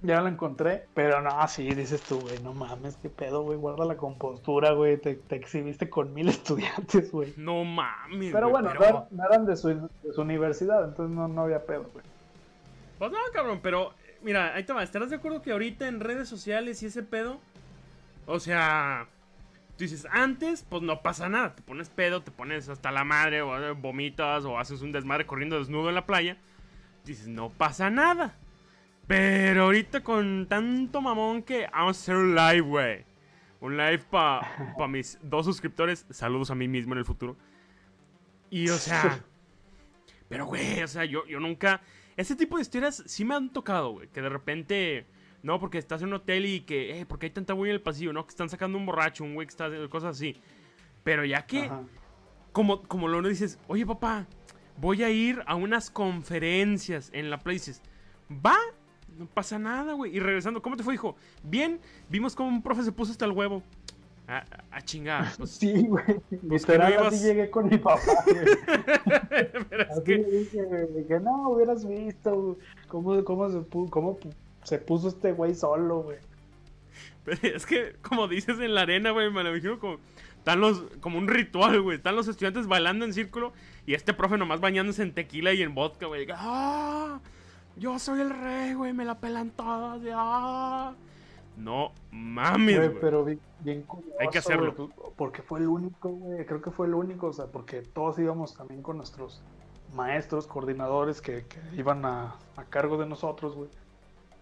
Ya lo encontré, pero no, sí, dices tú, güey, no mames, qué pedo, güey, guarda la compostura, güey, te, te exhibiste con mil estudiantes, güey. No mames. Pero güey, bueno, pero- no eran, no eran de, su, de su universidad, entonces no, no había pedo, güey. Pues no, cabrón, pero mira, ahí te va. ¿Estarás de acuerdo que ahorita en redes sociales y ese pedo? O sea, tú dices, antes, pues no pasa nada. Te pones pedo, te pones hasta la madre, o eh, vomitas, o haces un desmadre corriendo desnudo en la playa. Dices, no pasa nada. Pero ahorita con tanto mamón que vamos a hacer un live, güey. Un live para pa mis dos suscriptores. Saludos a mí mismo en el futuro. Y o sea. Pero, güey, o sea, yo, yo nunca. Ese tipo de historias sí me han tocado, güey. Que de repente. No, porque estás en un hotel y que. Eh, porque hay tanta güey en el pasillo, ¿no? Que están sacando un borracho, un güey que está cosas así. Pero ya que. Ajá. Como, como lo dices, oye, papá, voy a ir a unas conferencias en la dices, va, no pasa nada, güey. Y regresando, ¿cómo te fue, hijo? Bien, vimos como un profe se puso hasta el huevo. A, chingar. Pues, Sí, güey, que literal, no ibas- así llegué con mi papá, güey. pero es Así que. le dije, güey, que no, hubieras visto cómo, cómo, se, pu- cómo pu- se puso este güey solo, güey. Pero es que, como dices en la arena, güey, me lo imagino como. Están los, como un ritual, güey. Están los estudiantes bailando en círculo y este profe nomás bañándose en tequila y en vodka, güey. ¡Ah! Yo soy el rey, güey, me la pelan todas. ¡ah! No mames, güey. Pero bien, bien Hay que hacerlo. Pues, porque fue el único, güey. Creo que fue el único, o sea, porque todos íbamos también con nuestros maestros, coordinadores que, que iban a, a, cargo de nosotros, güey.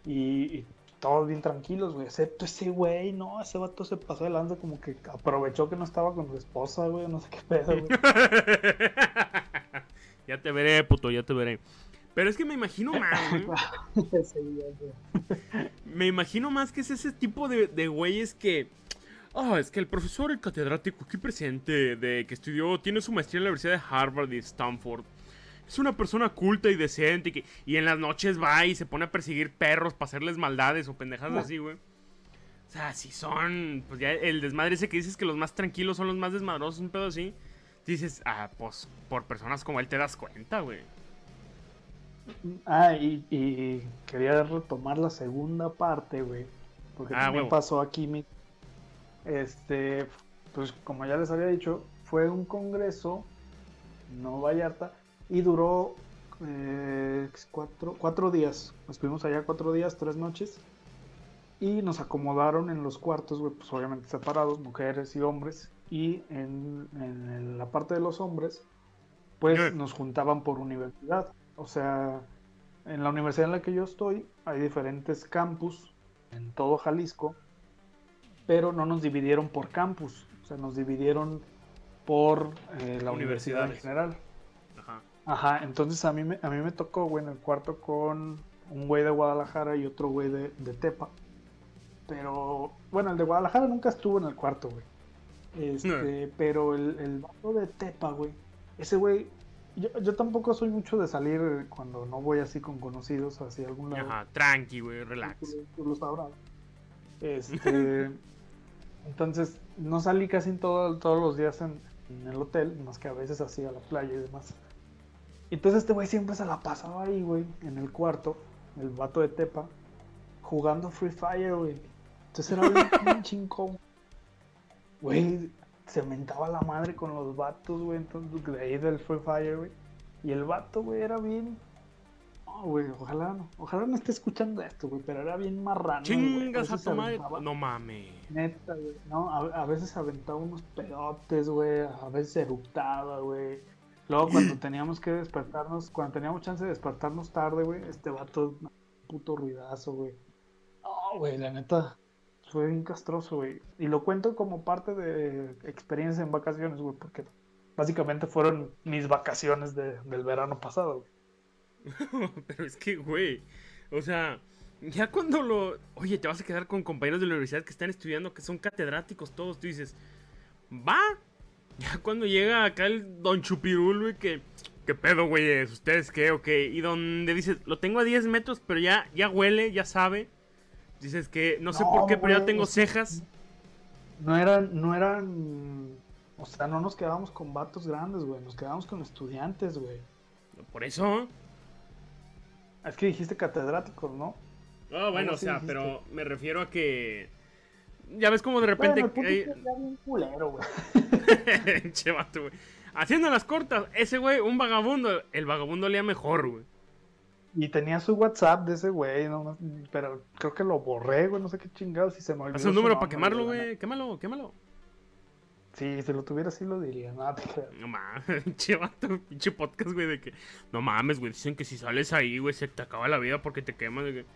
Y, y, todos bien tranquilos, güey. Excepto ese güey, no, ese vato se pasó de lanza como que aprovechó que no estaba con su esposa, güey. No sé qué pedo, güey. ya te veré, puto, ya te veré. Pero es que me imagino más, me imagino más que es ese tipo de, de güeyes que. Ah, es que el profesor, el catedrático aquí presente, de que estudió, tiene su maestría en la Universidad de Harvard y Stanford. Es una persona culta y decente y, que, y en las noches va y se pone a perseguir perros para hacerles maldades o pendejadas así, güey. O sea, si son. Pues ya el desmadre ese que dices que los más tranquilos son los más desmadrosos, un pedo así. Dices, ah, pues por personas como él te das cuenta, güey. Ah, y, y, quería retomar la segunda parte, güey. Porque ah, también pasó aquí mi. Este, pues como ya les había dicho, fue un congreso, no Vallarta, y duró eh, cuatro, cuatro días. Estuvimos allá cuatro días, tres noches. Y nos acomodaron en los cuartos, güey, pues obviamente separados, mujeres y hombres. Y en, en la parte de los hombres, pues nos juntaban por universidad. O sea, en la universidad en la que yo estoy hay diferentes campus en todo Jalisco, pero no nos dividieron por campus, o sea, nos dividieron por eh, la universidad en general. Ajá. Entonces a mí me, a mí me tocó, güey, en el cuarto con un güey de Guadalajara y otro güey de, de, Tepa. Pero, bueno, el de Guadalajara nunca estuvo en el cuarto, güey. Este, pero el, el vato de Tepa, güey, ese güey yo, yo, tampoco soy mucho de salir cuando no voy así con conocidos hacia algún lado. Ajá, tranqui, güey, relax. Tú, lo sabrás. Este, entonces, no salí casi todo, todos los días en, en, el hotel, más que a veces así a la playa y demás. Entonces este güey siempre se la pasaba ahí, güey, en el cuarto, el vato de Tepa, jugando Free Fire, güey. Entonces era bien chingón. Güey, se mentaba la madre con los vatos, güey, entonces de ahí del Free Fire, güey. Y el vato, güey, era bien. No, güey, ojalá no. Ojalá no esté escuchando esto, güey, pero era bien marrano. Chingas a tu madre. No mames. Neta, güey. No, a, a, veces aventaba unos pedotes, güey. A veces eruptaba, güey. Luego cuando teníamos que despertarnos, cuando teníamos chance de despertarnos tarde, güey, este vato, puto ruidazo, güey. No, güey, la neta fue bien castroso, güey. Y lo cuento como parte de experiencia en vacaciones, güey, porque básicamente fueron mis vacaciones de, del verano pasado, güey. Pero es que, güey, o sea, ya cuando lo... Oye, te vas a quedar con compañeros de la universidad que están estudiando, que son catedráticos todos, tú dices, va. Ya cuando llega acá el don Chupirul, güey, que... ¿Qué pedo, güey? ¿Ustedes qué? Ok. Y donde dices, lo tengo a 10 metros, pero ya, ya huele, ya sabe. Dices que no sé por qué, pero ya tengo cejas. No eran, no eran. O sea, no nos quedábamos con vatos grandes, güey. Nos quedábamos con estudiantes, güey. Por eso. Es que dijiste catedráticos, ¿no? Ah, bueno, o sea, pero me refiero a que. Ya ves como de repente. Bueno, hay... bien culero, güey. che, vato, güey. Haciendo las cortas, ese güey, un vagabundo. El vagabundo leía mejor, güey. Y tenía su WhatsApp de ese güey, no, pero creo que lo borré, güey, no sé qué chingados, si se me olvidó. Haz un número para quemarlo, güey, quémalo, quémalo. Sí, si lo tuviera así lo diría, no te No mames, pinche vato, pinche podcast, güey, de que... No mames, güey, dicen que si sales ahí, güey, se te acaba la vida porque te quemas, de que...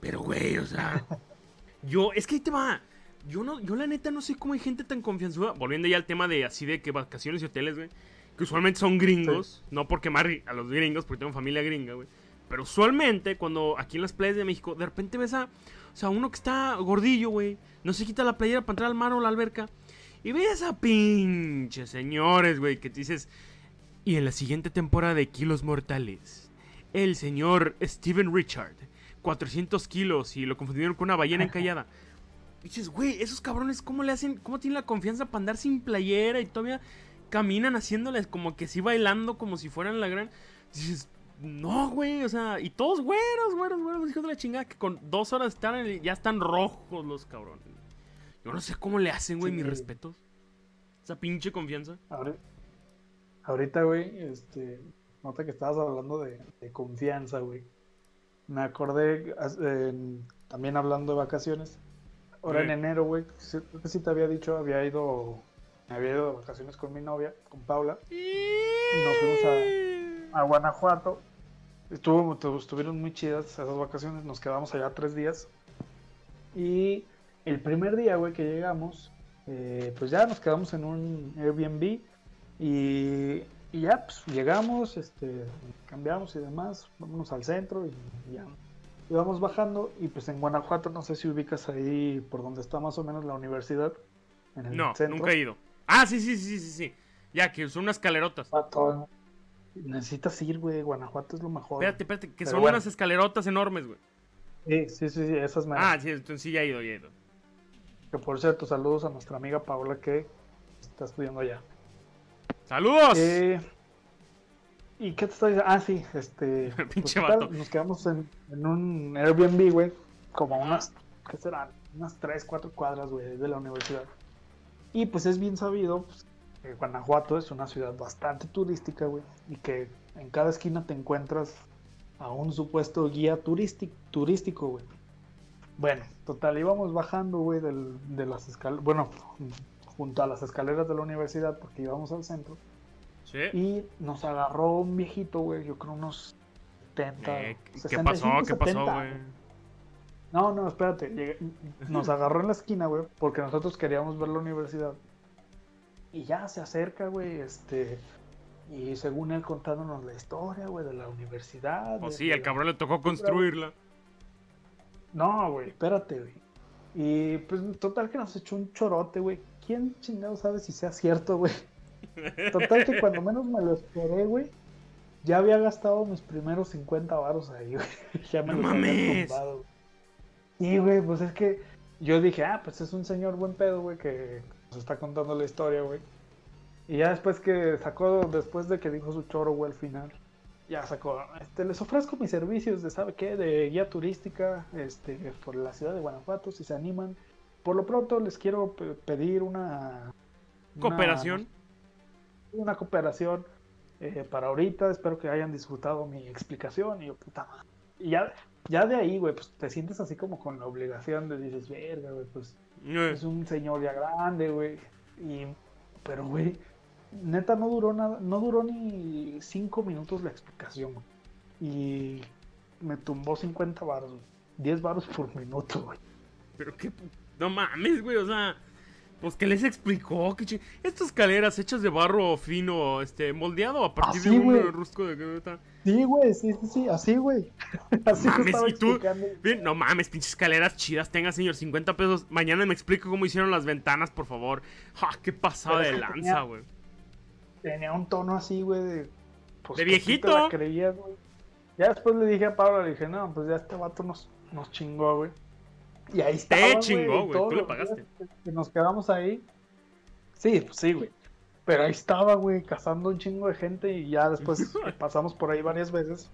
Pero, güey, o sea... yo, es que ahí te va... Yo no, yo la neta no sé cómo hay gente tan confianzuda. Volviendo ya al tema de así de que vacaciones y hoteles, güey. Que usualmente son gringos. No por quemar a los gringos, porque tengo familia gringa, güey. Pero usualmente, cuando aquí en las playas de México, de repente ves a. O sea, uno que está gordillo, güey. No se quita la playera para entrar al mar o la alberca. Y ves a pinche señores, güey, que te dices. Y en la siguiente temporada de Kilos Mortales, el señor Steven Richard, 400 kilos y lo confundieron con una ballena encallada. Dices, güey, esos cabrones, ¿cómo le hacen? ¿Cómo tienen la confianza para andar sin playera y todavía caminan haciéndoles como que sí bailando como si fueran la gran. dices, no, güey, o sea, y todos güeros, güeros, güeros, hijos de la chingada, que con dos horas están ya están rojos los cabrones. Yo no sé cómo le hacen, güey, mis respetos. Esa pinche confianza. Ahorita, güey, este, nota que estabas hablando de, confianza, güey. me acordé, también hablando de vacaciones, ahora en enero, güey, creo que sí te había dicho, había ido, había ido de vacaciones con mi novia, con Paula, y nos fuimos a, a Guanajuato. Estuvo, estuvieron muy chidas esas vacaciones, nos quedamos allá tres días. Y el primer día, güey, que llegamos, eh, pues ya nos quedamos en un Airbnb y, ya, pues llegamos, este, cambiamos y demás, vámonos al centro y, ya. Y vamos bajando y pues en Guanajuato, no sé si ubicas ahí por donde está más o menos la universidad. En el no, nunca he ido. Ah, sí, sí, sí, sí, sí. Ya, que son unas escalerotas. Necesitas ir, güey. Guanajuato es lo mejor. Espérate, espérate, que son unas escalerotas enormes, güey. Sí, sí, sí, sí, esas me. Ah, sí, entonces sí, ya he ido, ya he ido. Que por cierto, saludos a nuestra amiga Paula que está estudiando allá. ¡Saludos! Eh, ¿Y qué te estoy diciendo? Ah, sí, este. Pinche pues, Nos quedamos en, un Airbnb, güey. Como unas, ¿qué serán? Unas 3, 4 cuadras, güey, de la universidad. Y pues es bien sabido pues, que Guanajuato es una ciudad bastante turística, güey. Y que en cada esquina te encuentras a un supuesto guía turístico, güey. Bueno, total, íbamos bajando, güey, de las escaleras, bueno, junto a las escaleras de la universidad porque íbamos al centro. Sí. Y nos agarró un viejito, güey, yo creo unos 70. Eh, ¿Qué pasó? ¿Qué pasó, güey? No, no, espérate. nos agarró en la esquina, güey, porque nosotros queríamos ver la universidad. Y ya se acerca, güey, este. Y según él contándonos la historia, güey, de la universidad. Pues sí, el cabrón le tocó construirla. No, güey, espérate, güey. Y pues total que nos echó un chorote, güey. ¿Quién chingado sabe si sea cierto, güey? Total que cuando menos me lo esperé, güey, ya había gastado mis primeros 50 varos ahí, güey. ya me no había tumbado. Y, güey, pues es que yo dije, ah, pues es un señor buen pedo, güey, que nos está contando la historia, güey. Y ya después que sacó, después de que dijo su choro, güey, al final, ya sacó, este, les ofrezco mis servicios de, ¿sabe qué? De guía turística, este, por la ciudad de Guanajuato, si se animan. Por lo pronto les quiero pedir una... Cooperación. Una, cooperación eh, para ahorita, espero que hayan disfrutado mi explicación y yo, puta madre. Y ya, ya de ahí, güey, pues te sientes así como con la obligación de dices, verga, güey, pues eh. es un señor ya grande, güey. Y, pero, güey, neta no duró nada, no duró ni 5 minutos la explicación, Y me tumbó 50 baros, 10 baros por minuto, güey. Pero qué, no mames, güey, o sea, pues que les explicó que estas escaleras hechas de barro fino, este, moldeado a partir de un rusco de Sí, güey, sí, sí, sí, así, güey. así mames, y tú, bien, no mames, pinches escaleras chidas, tenga señor 50 pesos. Mañana me explico cómo hicieron las ventanas, por favor. Ja, qué pasada de lanza, güey tenía un tono así, güey, de. Pues, de viejito. creías, güey. Ya después le dije a Pablo, le dije, no, pues ya este vato nos, nos chingó, güey. Y ahí está. Te chingó, güey. Tú le pagaste. Que nos quedamos ahí. Sí, pues sí, güey. Pero ahí estaba, güey, cazando un chingo de gente y ya después pasamos por ahí varias veces.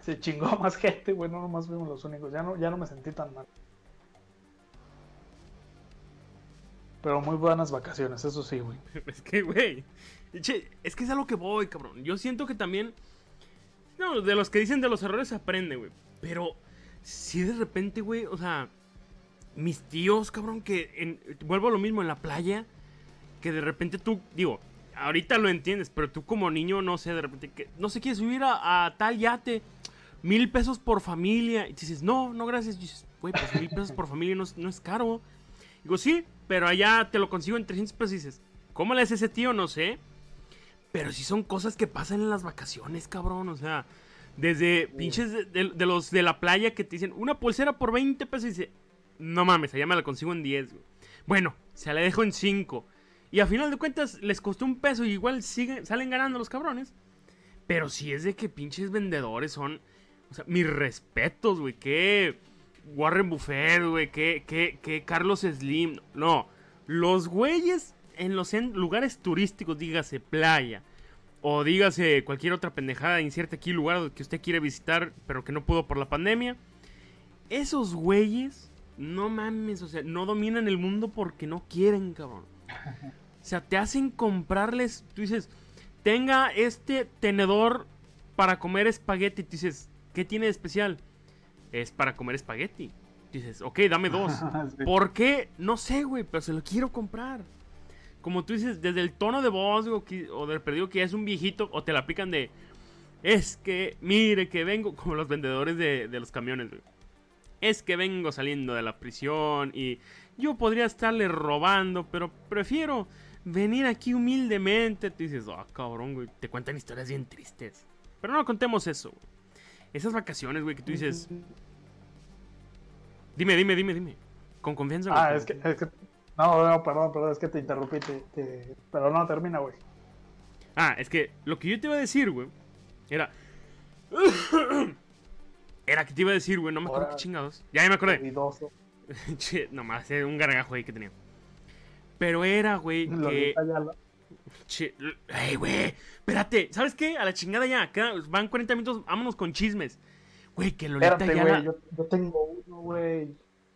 Se chingó más gente, güey, no nomás fuimos los únicos. Ya no, ya no me sentí tan mal. Pero muy buenas vacaciones, eso sí, güey. Es que, güey. es que es a lo que voy, cabrón. Yo siento que también. No, de los que dicen de los errores se aprende, güey. Pero si de repente, güey, o sea. Mis tíos, cabrón, que en, vuelvo a lo mismo en la playa. Que de repente tú, digo, ahorita lo entiendes, pero tú como niño, no sé, de repente, que no sé, quieres subir a, tal yate, mil pesos por familia. Y dices, no, no, gracias. Y dices, güey, pues mil pesos por familia no, no es caro. Digo, sí, pero allá te lo consigo en 300 pesos y dices, ¿cómo le hace ese tío? No sé. Pero sí son cosas que pasan en las vacaciones, cabrón. O sea, desde pinches de, los de la playa que te dicen, una pulsera por 20 pesos y dice, no mames, allá me la consigo en 10, Bueno, se la dejo en 5. Y a final de cuentas les costó un peso y igual siguen, salen ganando los cabrones. Pero si es de que pinches vendedores son... O sea, mis respetos, güey. Que Warren Buffett, güey, que, que, Carlos Slim. No, los güeyes en los lugares turísticos, dígase playa, o dígase cualquier otra pendejada, incierte aquí lugar que usted quiere visitar, pero que no pudo por la pandemia. Esos güeyes, no mames, o sea, no dominan el mundo porque no quieren, cabrón. O sea, te hacen comprarles, tú dices, tenga este tenedor para comer espagueti, tú dices, ¿qué tiene de especial? es para comer espagueti. Dices, ok, dame dos. Sí. ¿Por qué? No sé, güey, pero se lo quiero comprar. Como tú dices, desde el tono de voz o, que- o del perdido que es un viejito, o te la aplican de, es que, mire que vengo, como los vendedores de, de los camiones, güey. Es que vengo saliendo de la prisión y yo podría estarle robando, pero prefiero venir aquí humildemente. Tú dices, ah, cabrón, güey, te cuentan historias bien tristes. Pero no contemos eso, güey. Esas vacaciones, güey, que tú dices, dime, dime, dime, dime. Con confianza, güey. Ah, es que, es que. No, no, perdón, perdón, es que te interrumpí. Te, te- Pero no, termina, güey. Ah, es que lo que yo te iba a decir, güey, era. Era que te iba a decir, güey, no me acuerdo Ahora- qué chingados. Ya, ya me acordé. Che, nomás, un gargajo ahí que tenía. Pero era, güey, que. Ayala. Che, ey, güey, espérate, ¿sabes qué? A la chingada ya, van 40 minutos, vámonos con chismes. Güey, que Lolita Espérate, ya. güey, yo, yo tengo uno, güey.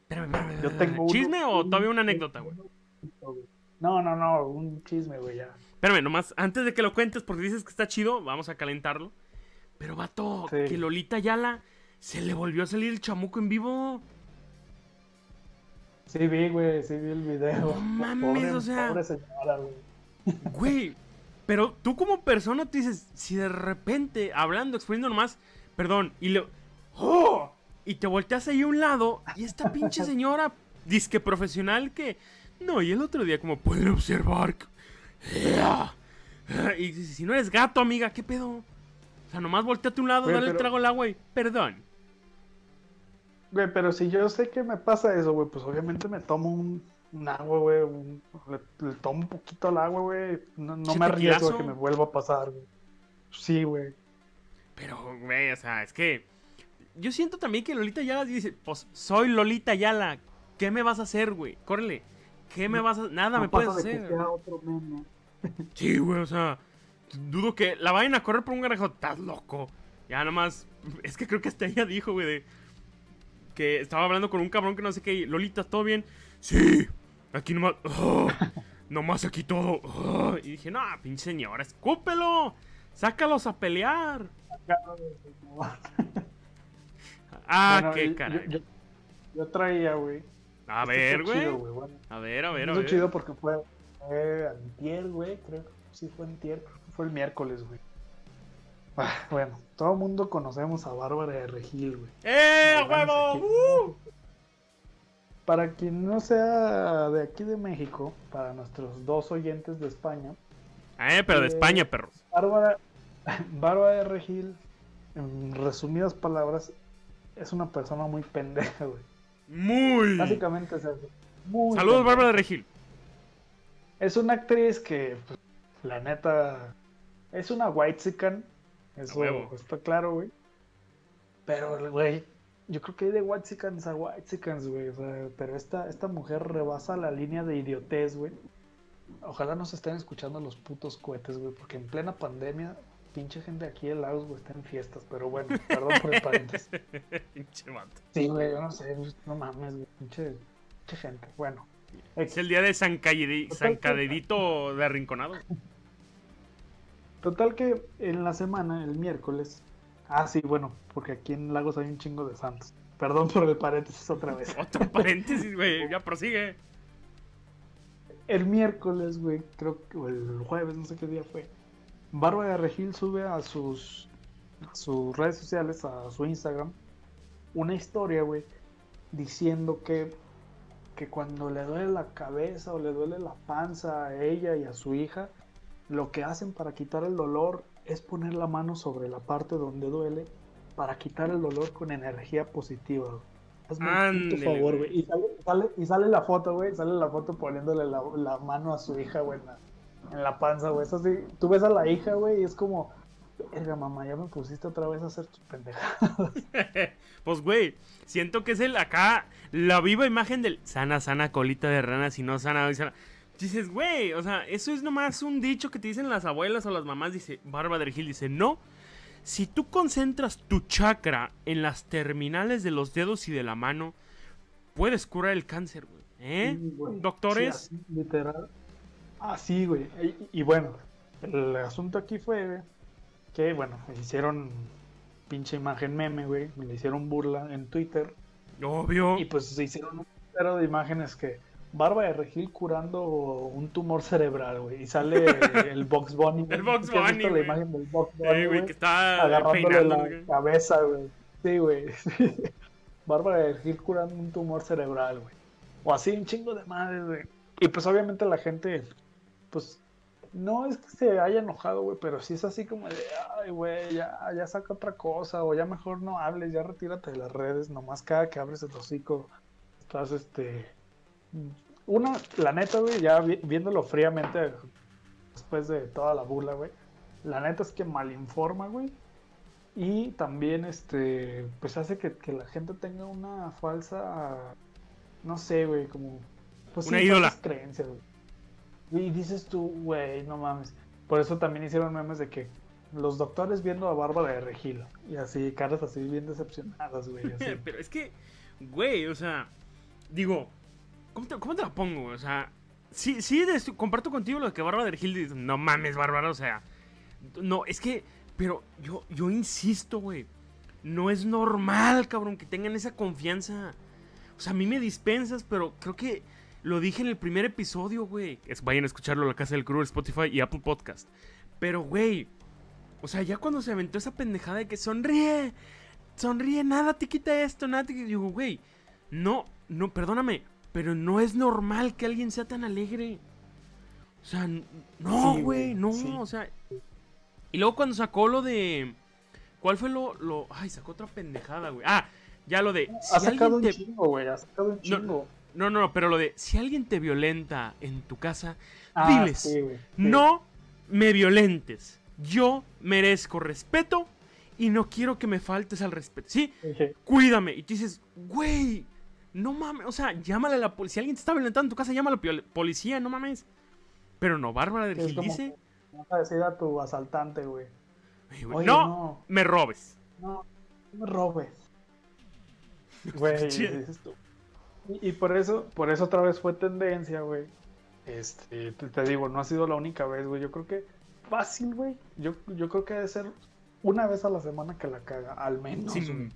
Espérame, espérame, Yo tengo uno. ¿Chisme o todavía una anécdota, güey? No, no, no, un chisme, güey, ya. Espérame, nomás, antes de que lo cuentes, porque dices que está chido, vamos a calentarlo. Pero, vato, Sí. que Lolita Yala se le volvió a salir el chamuco en vivo. Sí vi, güey, sí vi el video. No mames, o sea- Pobre señora, güey. Güey, pero tú como persona te dices, si de repente, hablando, exponiendo nomás, perdón, y le... ¡Oh! Y te volteas ahí a un lado, y esta pinche señora, disque profesional que... No, y el otro día como pueden observar... Y dices, si no eres gato, amiga, ¿qué pedo? O sea, nomás volteate a un lado, Güey, dale el trago al agua y... Perdón. Güey, pero si yo sé que me pasa eso, güey, pues obviamente me tomo un, un agua, güey. un- le, le tomo un poquito al agua, güey. No, no ¿Sí, me arriesgo a que me vuelva a pasar, güey. Sí, güey. Pero, güey, o sea, es que... Yo siento también que Lolita Yala dice, pues soy Lolita Yala. ¿Qué me vas a hacer, güey? Córrele. ¿Qué me vas a... Nada me puedes que hacer. sea otro meme. Sí, güey, o sea, dudo que la vayan a correr por un garajo. Estás loco. Ya nomás, es que creo que hasta ella dijo, güey, de que estaba hablando con un cabrón que no sé qué. Lolita, ¿todo bien? Sí, aquí nomás, oh, nomás aquí todo. oh". Y dije, no, pinche señora, escúpelo. Sácalos a pelear. Ah, Bueno, qué caray. Yo, yo- yo traía, güey. a ver, güey. bueno. A ver, a ver, a ver. chido porque fue, fue antier, güey, creo. Sí, fue antier, creo que fue el miércoles, güey. Ah, bueno, todo el mundo conocemos a Bárbara de Regil, güey. ¡Eh, huevo! ¡Uh! Para quien no sea de aquí de México, para nuestros dos oyentes de España, Eh, pero de Eh, España, perros. Bárbara, Bárbara de Regil, en resumidas palabras, es una persona muy pendeja, güey. Muy. Básicamente es. Muy Saludos, pendeja. Bárbara de Regil. Es una actriz que, pues, la neta, es una white Eso huevo. está claro, güey. Pero, güey, yo creo que hay de white a white güey. O sea, pero esta, esta mujer rebasa la línea de idiotez, güey. Ojalá nos estén escuchando los putos cohetes, güey. Porque en plena pandemia, pinche gente aquí de Lagos, güey, está en fiestas. Pero bueno, perdón por el paréntesis. Pinche vato. Sí, güey, yo no sé, no mames, güey. Pinche, pinche gente. Bueno. Es el día de San, Cayedi- San Cadedito de Arrinconado. Total que en la semana, el miércoles. Ah, sí, bueno, porque aquí en Lagos hay un chingo de santos. Perdón por el paréntesis otra vez. Otro paréntesis, güey. Ya prosigue. El miércoles, güey, creo que o el jueves, no sé qué día fue. Bárbara de Regil sube a sus, a sus redes sociales, a su Instagram, una historia, güey, diciendo que, que cuando le duele la cabeza o le duele la panza a ella y a su hija, lo que hacen para quitar el dolor es poner la mano sobre la parte donde duele para quitar el dolor con energía positiva. güey. Hazme un Ándele, favor, güey. güey. Y sale, sale- y sale la foto, güey. Sale la foto poniéndole la, la mano a su hija, güey, en la, en la panza, güey. Es así. Tú ves a la hija, güey, y es como, verga, mamá, ya me pusiste otra vez a hacer tus pendejadas. Pues, güey, siento que es el acá, la viva imagen del sana, sana colita de rana, si no sana, hoy sana. Dices, güey, o sea, eso es nomás un dicho que te dicen las abuelas o las mamás. Dice, Bárbara de Gil dice, no. Si tú concentras tu chakra en las terminales de los dedos y de la mano, puedes curar el cáncer, güey. ¿Eh? Sí, güey. Doctores. Sí, así, literal. Así, güey. Y, y bueno, el asunto aquí fue que, bueno, hicieron pinche imagen meme, güey. Me le hicieron burla en Twitter. Obvio. Y pues se hicieron un de imágenes que Barba de Regil curando un tumor cerebral, güey. Y sale el Box Bunny. El Box ¿Sí has Bunny, visto la imagen del Box Bunny, güey, güey? que está Agarrándole peinando, la güey. cabeza, güey. Sí, güey. Bárbara de Regil curando un tumor cerebral, güey. O así, un chingo de madres, güey. Y pues obviamente la gente, pues, no es que se haya enojado, güey, pero sí es así como de, ay, güey, ya, ya saca otra cosa, o ya mejor no hables, ya retírate de las redes, nomás cada que abres el hocico, estás, este... Una, la neta, güey, ya vi- viéndolo fríamente después de toda la burla, güey, la neta es que malinforma, güey. Y también, este, pues hace que, que la gente tenga una falsa, no sé, güey, como... Pues, Una sí, ídola. creencias, güey. Y dices tú, güey, no mames. Por eso también hicieron memes de que los doctores viendo a Bárbara de Regil. Y así, caras así bien decepcionadas, güey. así. Pero es que, güey, o sea, digo, ¿cómo te, la pongo? O sea, sí, sí, comparto contigo lo que Bárbara de Gil dice, no mames, Bárbara, o sea, no, es que, pero yo, yo insisto, güey, no es normal, cabrón, que tengan esa confianza. O sea, a mí me dispensas, pero creo que lo dije en el primer episodio, güey. Vayan a escucharlo a la casa del crew, Spotify y Apple Podcast. Pero, güey, o sea, ya cuando se aventó esa pendejada de que sonríe, sonríe, nada te quita esto, nada te quita. Digo, güey, no, no, perdóname, pero no es normal que alguien sea tan alegre. O sea, no, güey, no, sí. o sea. Y luego cuando sacó lo de. ¿Cuál fue lo, lo. Ay, sacó otra pendejada, güey. Ah, ya lo de. ha si sacado un te- chingo, güey. Ha sacado un chingo. No, no, no, pero lo de. Si alguien te violenta en tu casa, Ah, diles. sí. No me violentes. Yo merezco respeto y no quiero que me faltes al respeto. Sí, cuídame. Y tú dices, güey, no mames. O sea, llámale a la policía. Si alguien te está violentando en tu casa, llámale a la pol- policía, no mames. Pero no, Bárbara del es Gil como dice, vas a decir a tu asaltante, güey. "Ay, güey, Oye, no, no. me robes. No, no me robes. Güey, Sí. dices tú. Y, y por eso, por eso otra vez fue tendencia, güey. Este, te, te digo, no ha sido la única vez, güey. Yo creo que fácil, güey. Yo, yo creo que debe ser una vez a la semana que la caga, al menos. Sin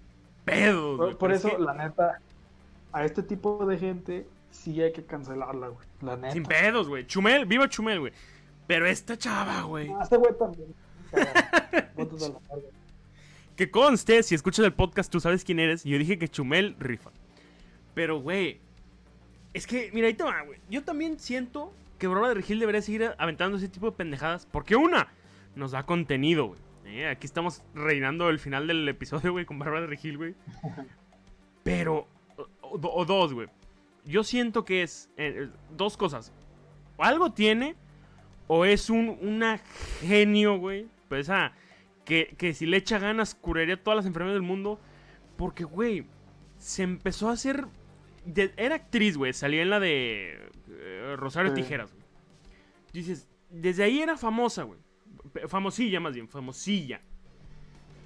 güey, por por eso, que- la neta, a este tipo de gente sí hay que cancelarla, güey. La neta. Sin pedos, güey. Chumel, viva Chumel, güey. Pero esta chava, güey. Ah, este güey también. Que conste, si escuchas el podcast, tú sabes quién eres. Y yo dije que Chumel rifa. Pero, güey. Es que, mira, ahí te va, güey. Yo también siento que Bárbara de Regil debería seguir aventando ese tipo de pendejadas. Porque, una, nos da contenido, güey. Eh, aquí estamos reinando el final del episodio, güey, con Bárbara de Regil, güey. Pero, o, dos, güey. Yo siento que es eh, dos cosas. O algo tiene, o es un una genio, güey. Pues, ah, que, que si le echa ganas curaría todas las enfermedades del mundo. Porque, güey, se empezó a hacer... de- era actriz, güey. Salía en la de eh, Rosario Sí. Tijeras, güey. Dices, desde ahí era famosa, güey. Famosilla más bien, famosilla.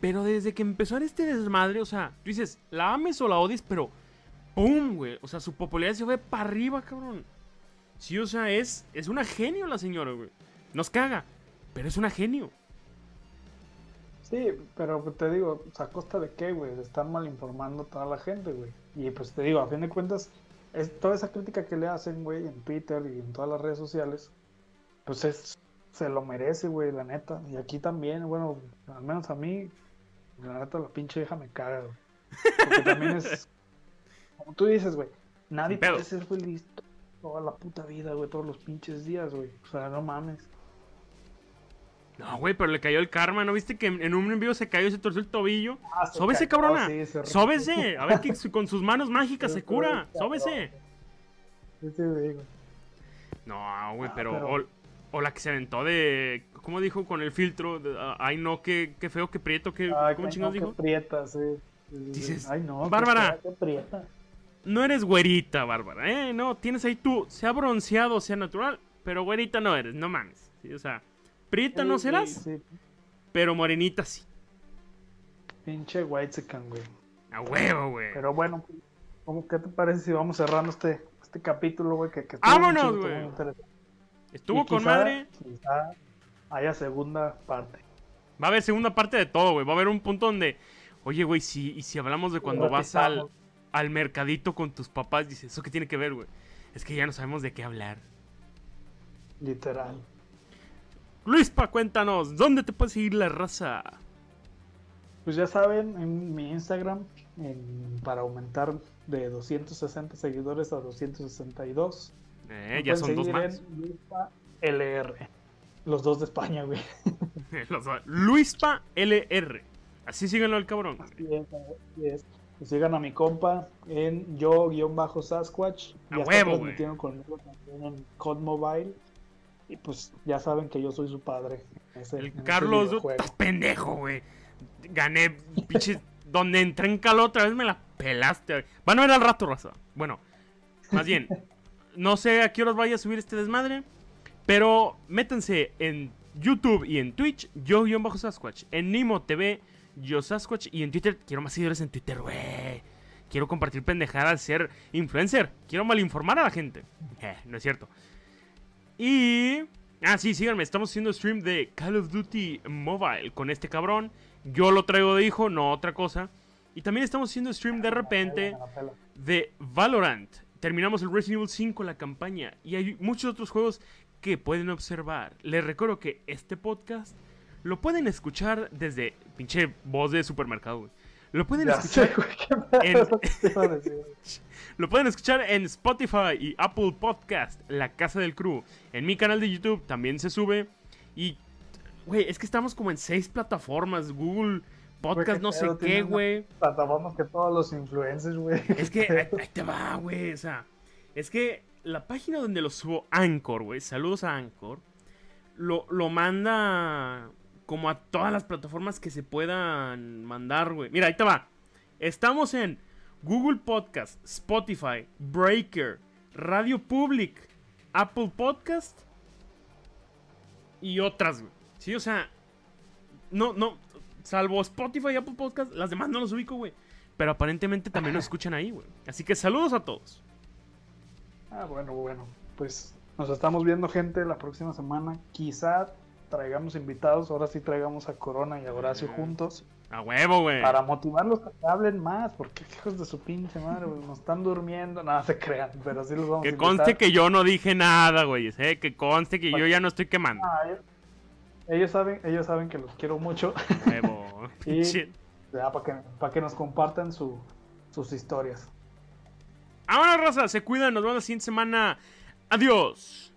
Pero desde que empezó a este desmadre, o sea, tú dices, la ames o la odies, pero... ¡Pum, güey! O sea, su popularidad se fue para arriba, cabrón. Sí, o sea, es, es una genio la señora, güey. Nos caga, pero es una genio. Sí, pero te digo, ¿a costa de qué, güey? De estar mal informando a toda la gente, güey. Y pues te digo, a fin de cuentas, es toda esa crítica que le hacen, güey, en Twitter y en todas las redes sociales, pues es, se lo merece, güey, la neta. Y aquí también, bueno, al menos a mí, la neta, la pinche vieja me caga, güey. Porque también es, como tú dices, güey, nadie puede ser feliz toda la puta vida, güey, todos los pinches días, güey. O sea, no mames. No, güey, pero le cayó el karma. ¿No viste que en un envío se cayó y se torció el tobillo? Ah, se ¡Sóbese, cayó, cabrona! sí. ¡Sóbese! A ver que con sus manos mágicas se cura. ¡Sóbese! Sí, sí, digo. No, güey, Ah, pero... pero- O, o la que se aventó de... ¿Cómo dijo con el filtro? De, ah, Ay, no, qué, qué feo, qué prieto, qué... Ay, ¿Cómo chingados no, dijo? Qué prieta, sí. Dices, Ay, no. Bárbara. Qué prieta. No eres güerita, Bárbara, ¿eh? No, tienes ahí tú, sea bronceado, sea natural, pero güerita no eres, no mames. ¿sí? O sea, prieta no serás, sí, sí. pero morenita sí. Pinche white güey. A huevo, güey. Pero bueno, ¿cómo, ¿qué te parece si vamos cerrando este, este capítulo, güey? Que, que ¡Vámonos, güey! Estuvo Y con quizá- madre. Quizá haya segunda parte. Va a haber segunda parte de todo, güey. Va a haber un punto donde Oye, güey, si, y si hablamos de cuando vas al, al mercadito con tus papás, dices, ¿eso qué tiene que ver, güey? Es que ya no sabemos de qué hablar. Literal. Luispa, cuéntanos, ¿dónde te puede seguir la raza? Pues ya saben, en mi Instagram, para aumentar de 260 seguidores a 262. Eh, ya son dos más. Luispa LR. Los dos de España, güey. Luispa LR. Así síganlo al cabrón. Así es, así es. Sigan a mi compa en yo-sasquatch. Ya a huevo, güey. conmigo también en Cod Mobile. Y pues ya saben que yo soy su padre. el Carlos, estás pendejo, güey. Gané, pinche. donde entré en calor otra vez me la pelaste. Van a ver al rato, raza. Bueno, más bien, no sé a qué horas vaya a subir este desmadre. Pero métanse en YouTube y en Twitch, yo-sasquatch. En Nimo TV, yo Sasquatch. Y en Twitter, quiero más seguidores en Twitter, güey. Quiero compartir pendejadas, ser influencer. Quiero malinformar a la gente. Eh, no es cierto. Y... Ah, sí, síganme. Estamos haciendo stream de Call of Duty Mobile con este cabrón. Yo lo traigo de hijo, no otra cosa. Y también estamos haciendo stream de repente de Valorant. Terminamos el Resident Evil 5, la campaña. Y hay muchos otros juegos que pueden observar. Les recuerdo que este podcast lo pueden escuchar desde pinche voz de supermercado, güey. Lo pueden escuchar en... Lo pueden escuchar en Spotify y Apple Podcast, La Casa del Crew. En mi canal de YouTube también se sube. Y, güey, es que estamos como en seis plataformas. Google Podcast, no sé qué, güey. Plataformas que todos los influencers, güey. Es que ahí, te va, güey. O sea, es que la página donde lo subo, Anchor, güey. Saludos a Anchor. Lo, lo manda como a todas las plataformas que se puedan mandar, güey. Mira, ahí te va. Estamos en Google Podcast, Spotify, Breaker, Radio Public, Apple Podcast y otras, güey. Sí, o sea, no, no, salvo Spotify y Apple Podcast, las demás no los ubico, güey. Pero aparentemente también nos escuchan ahí, güey. Así que saludos a todos. Ah, bueno, bueno. Pues nos estamos viendo, gente, la próxima semana. Quizá traigamos invitados, ahora sí traigamos a Corona y a Horacio juntos. A huevo, güey. Para motivarlos a que hablen más, porque hijos de su pinche madre, güey, nos están durmiendo, nada se crean, pero sí los vamos que a Que conste que yo no dije nada, güey, ¿eh? que conste que yo ya no estoy quemando. Ah, ellos, saben, ellos saben que los quiero mucho. Huevo. y ya, para que, para que nos compartan su, sus historias. Ahora, raza, se cuidan, nos vemos la siguiente semana. Adiós.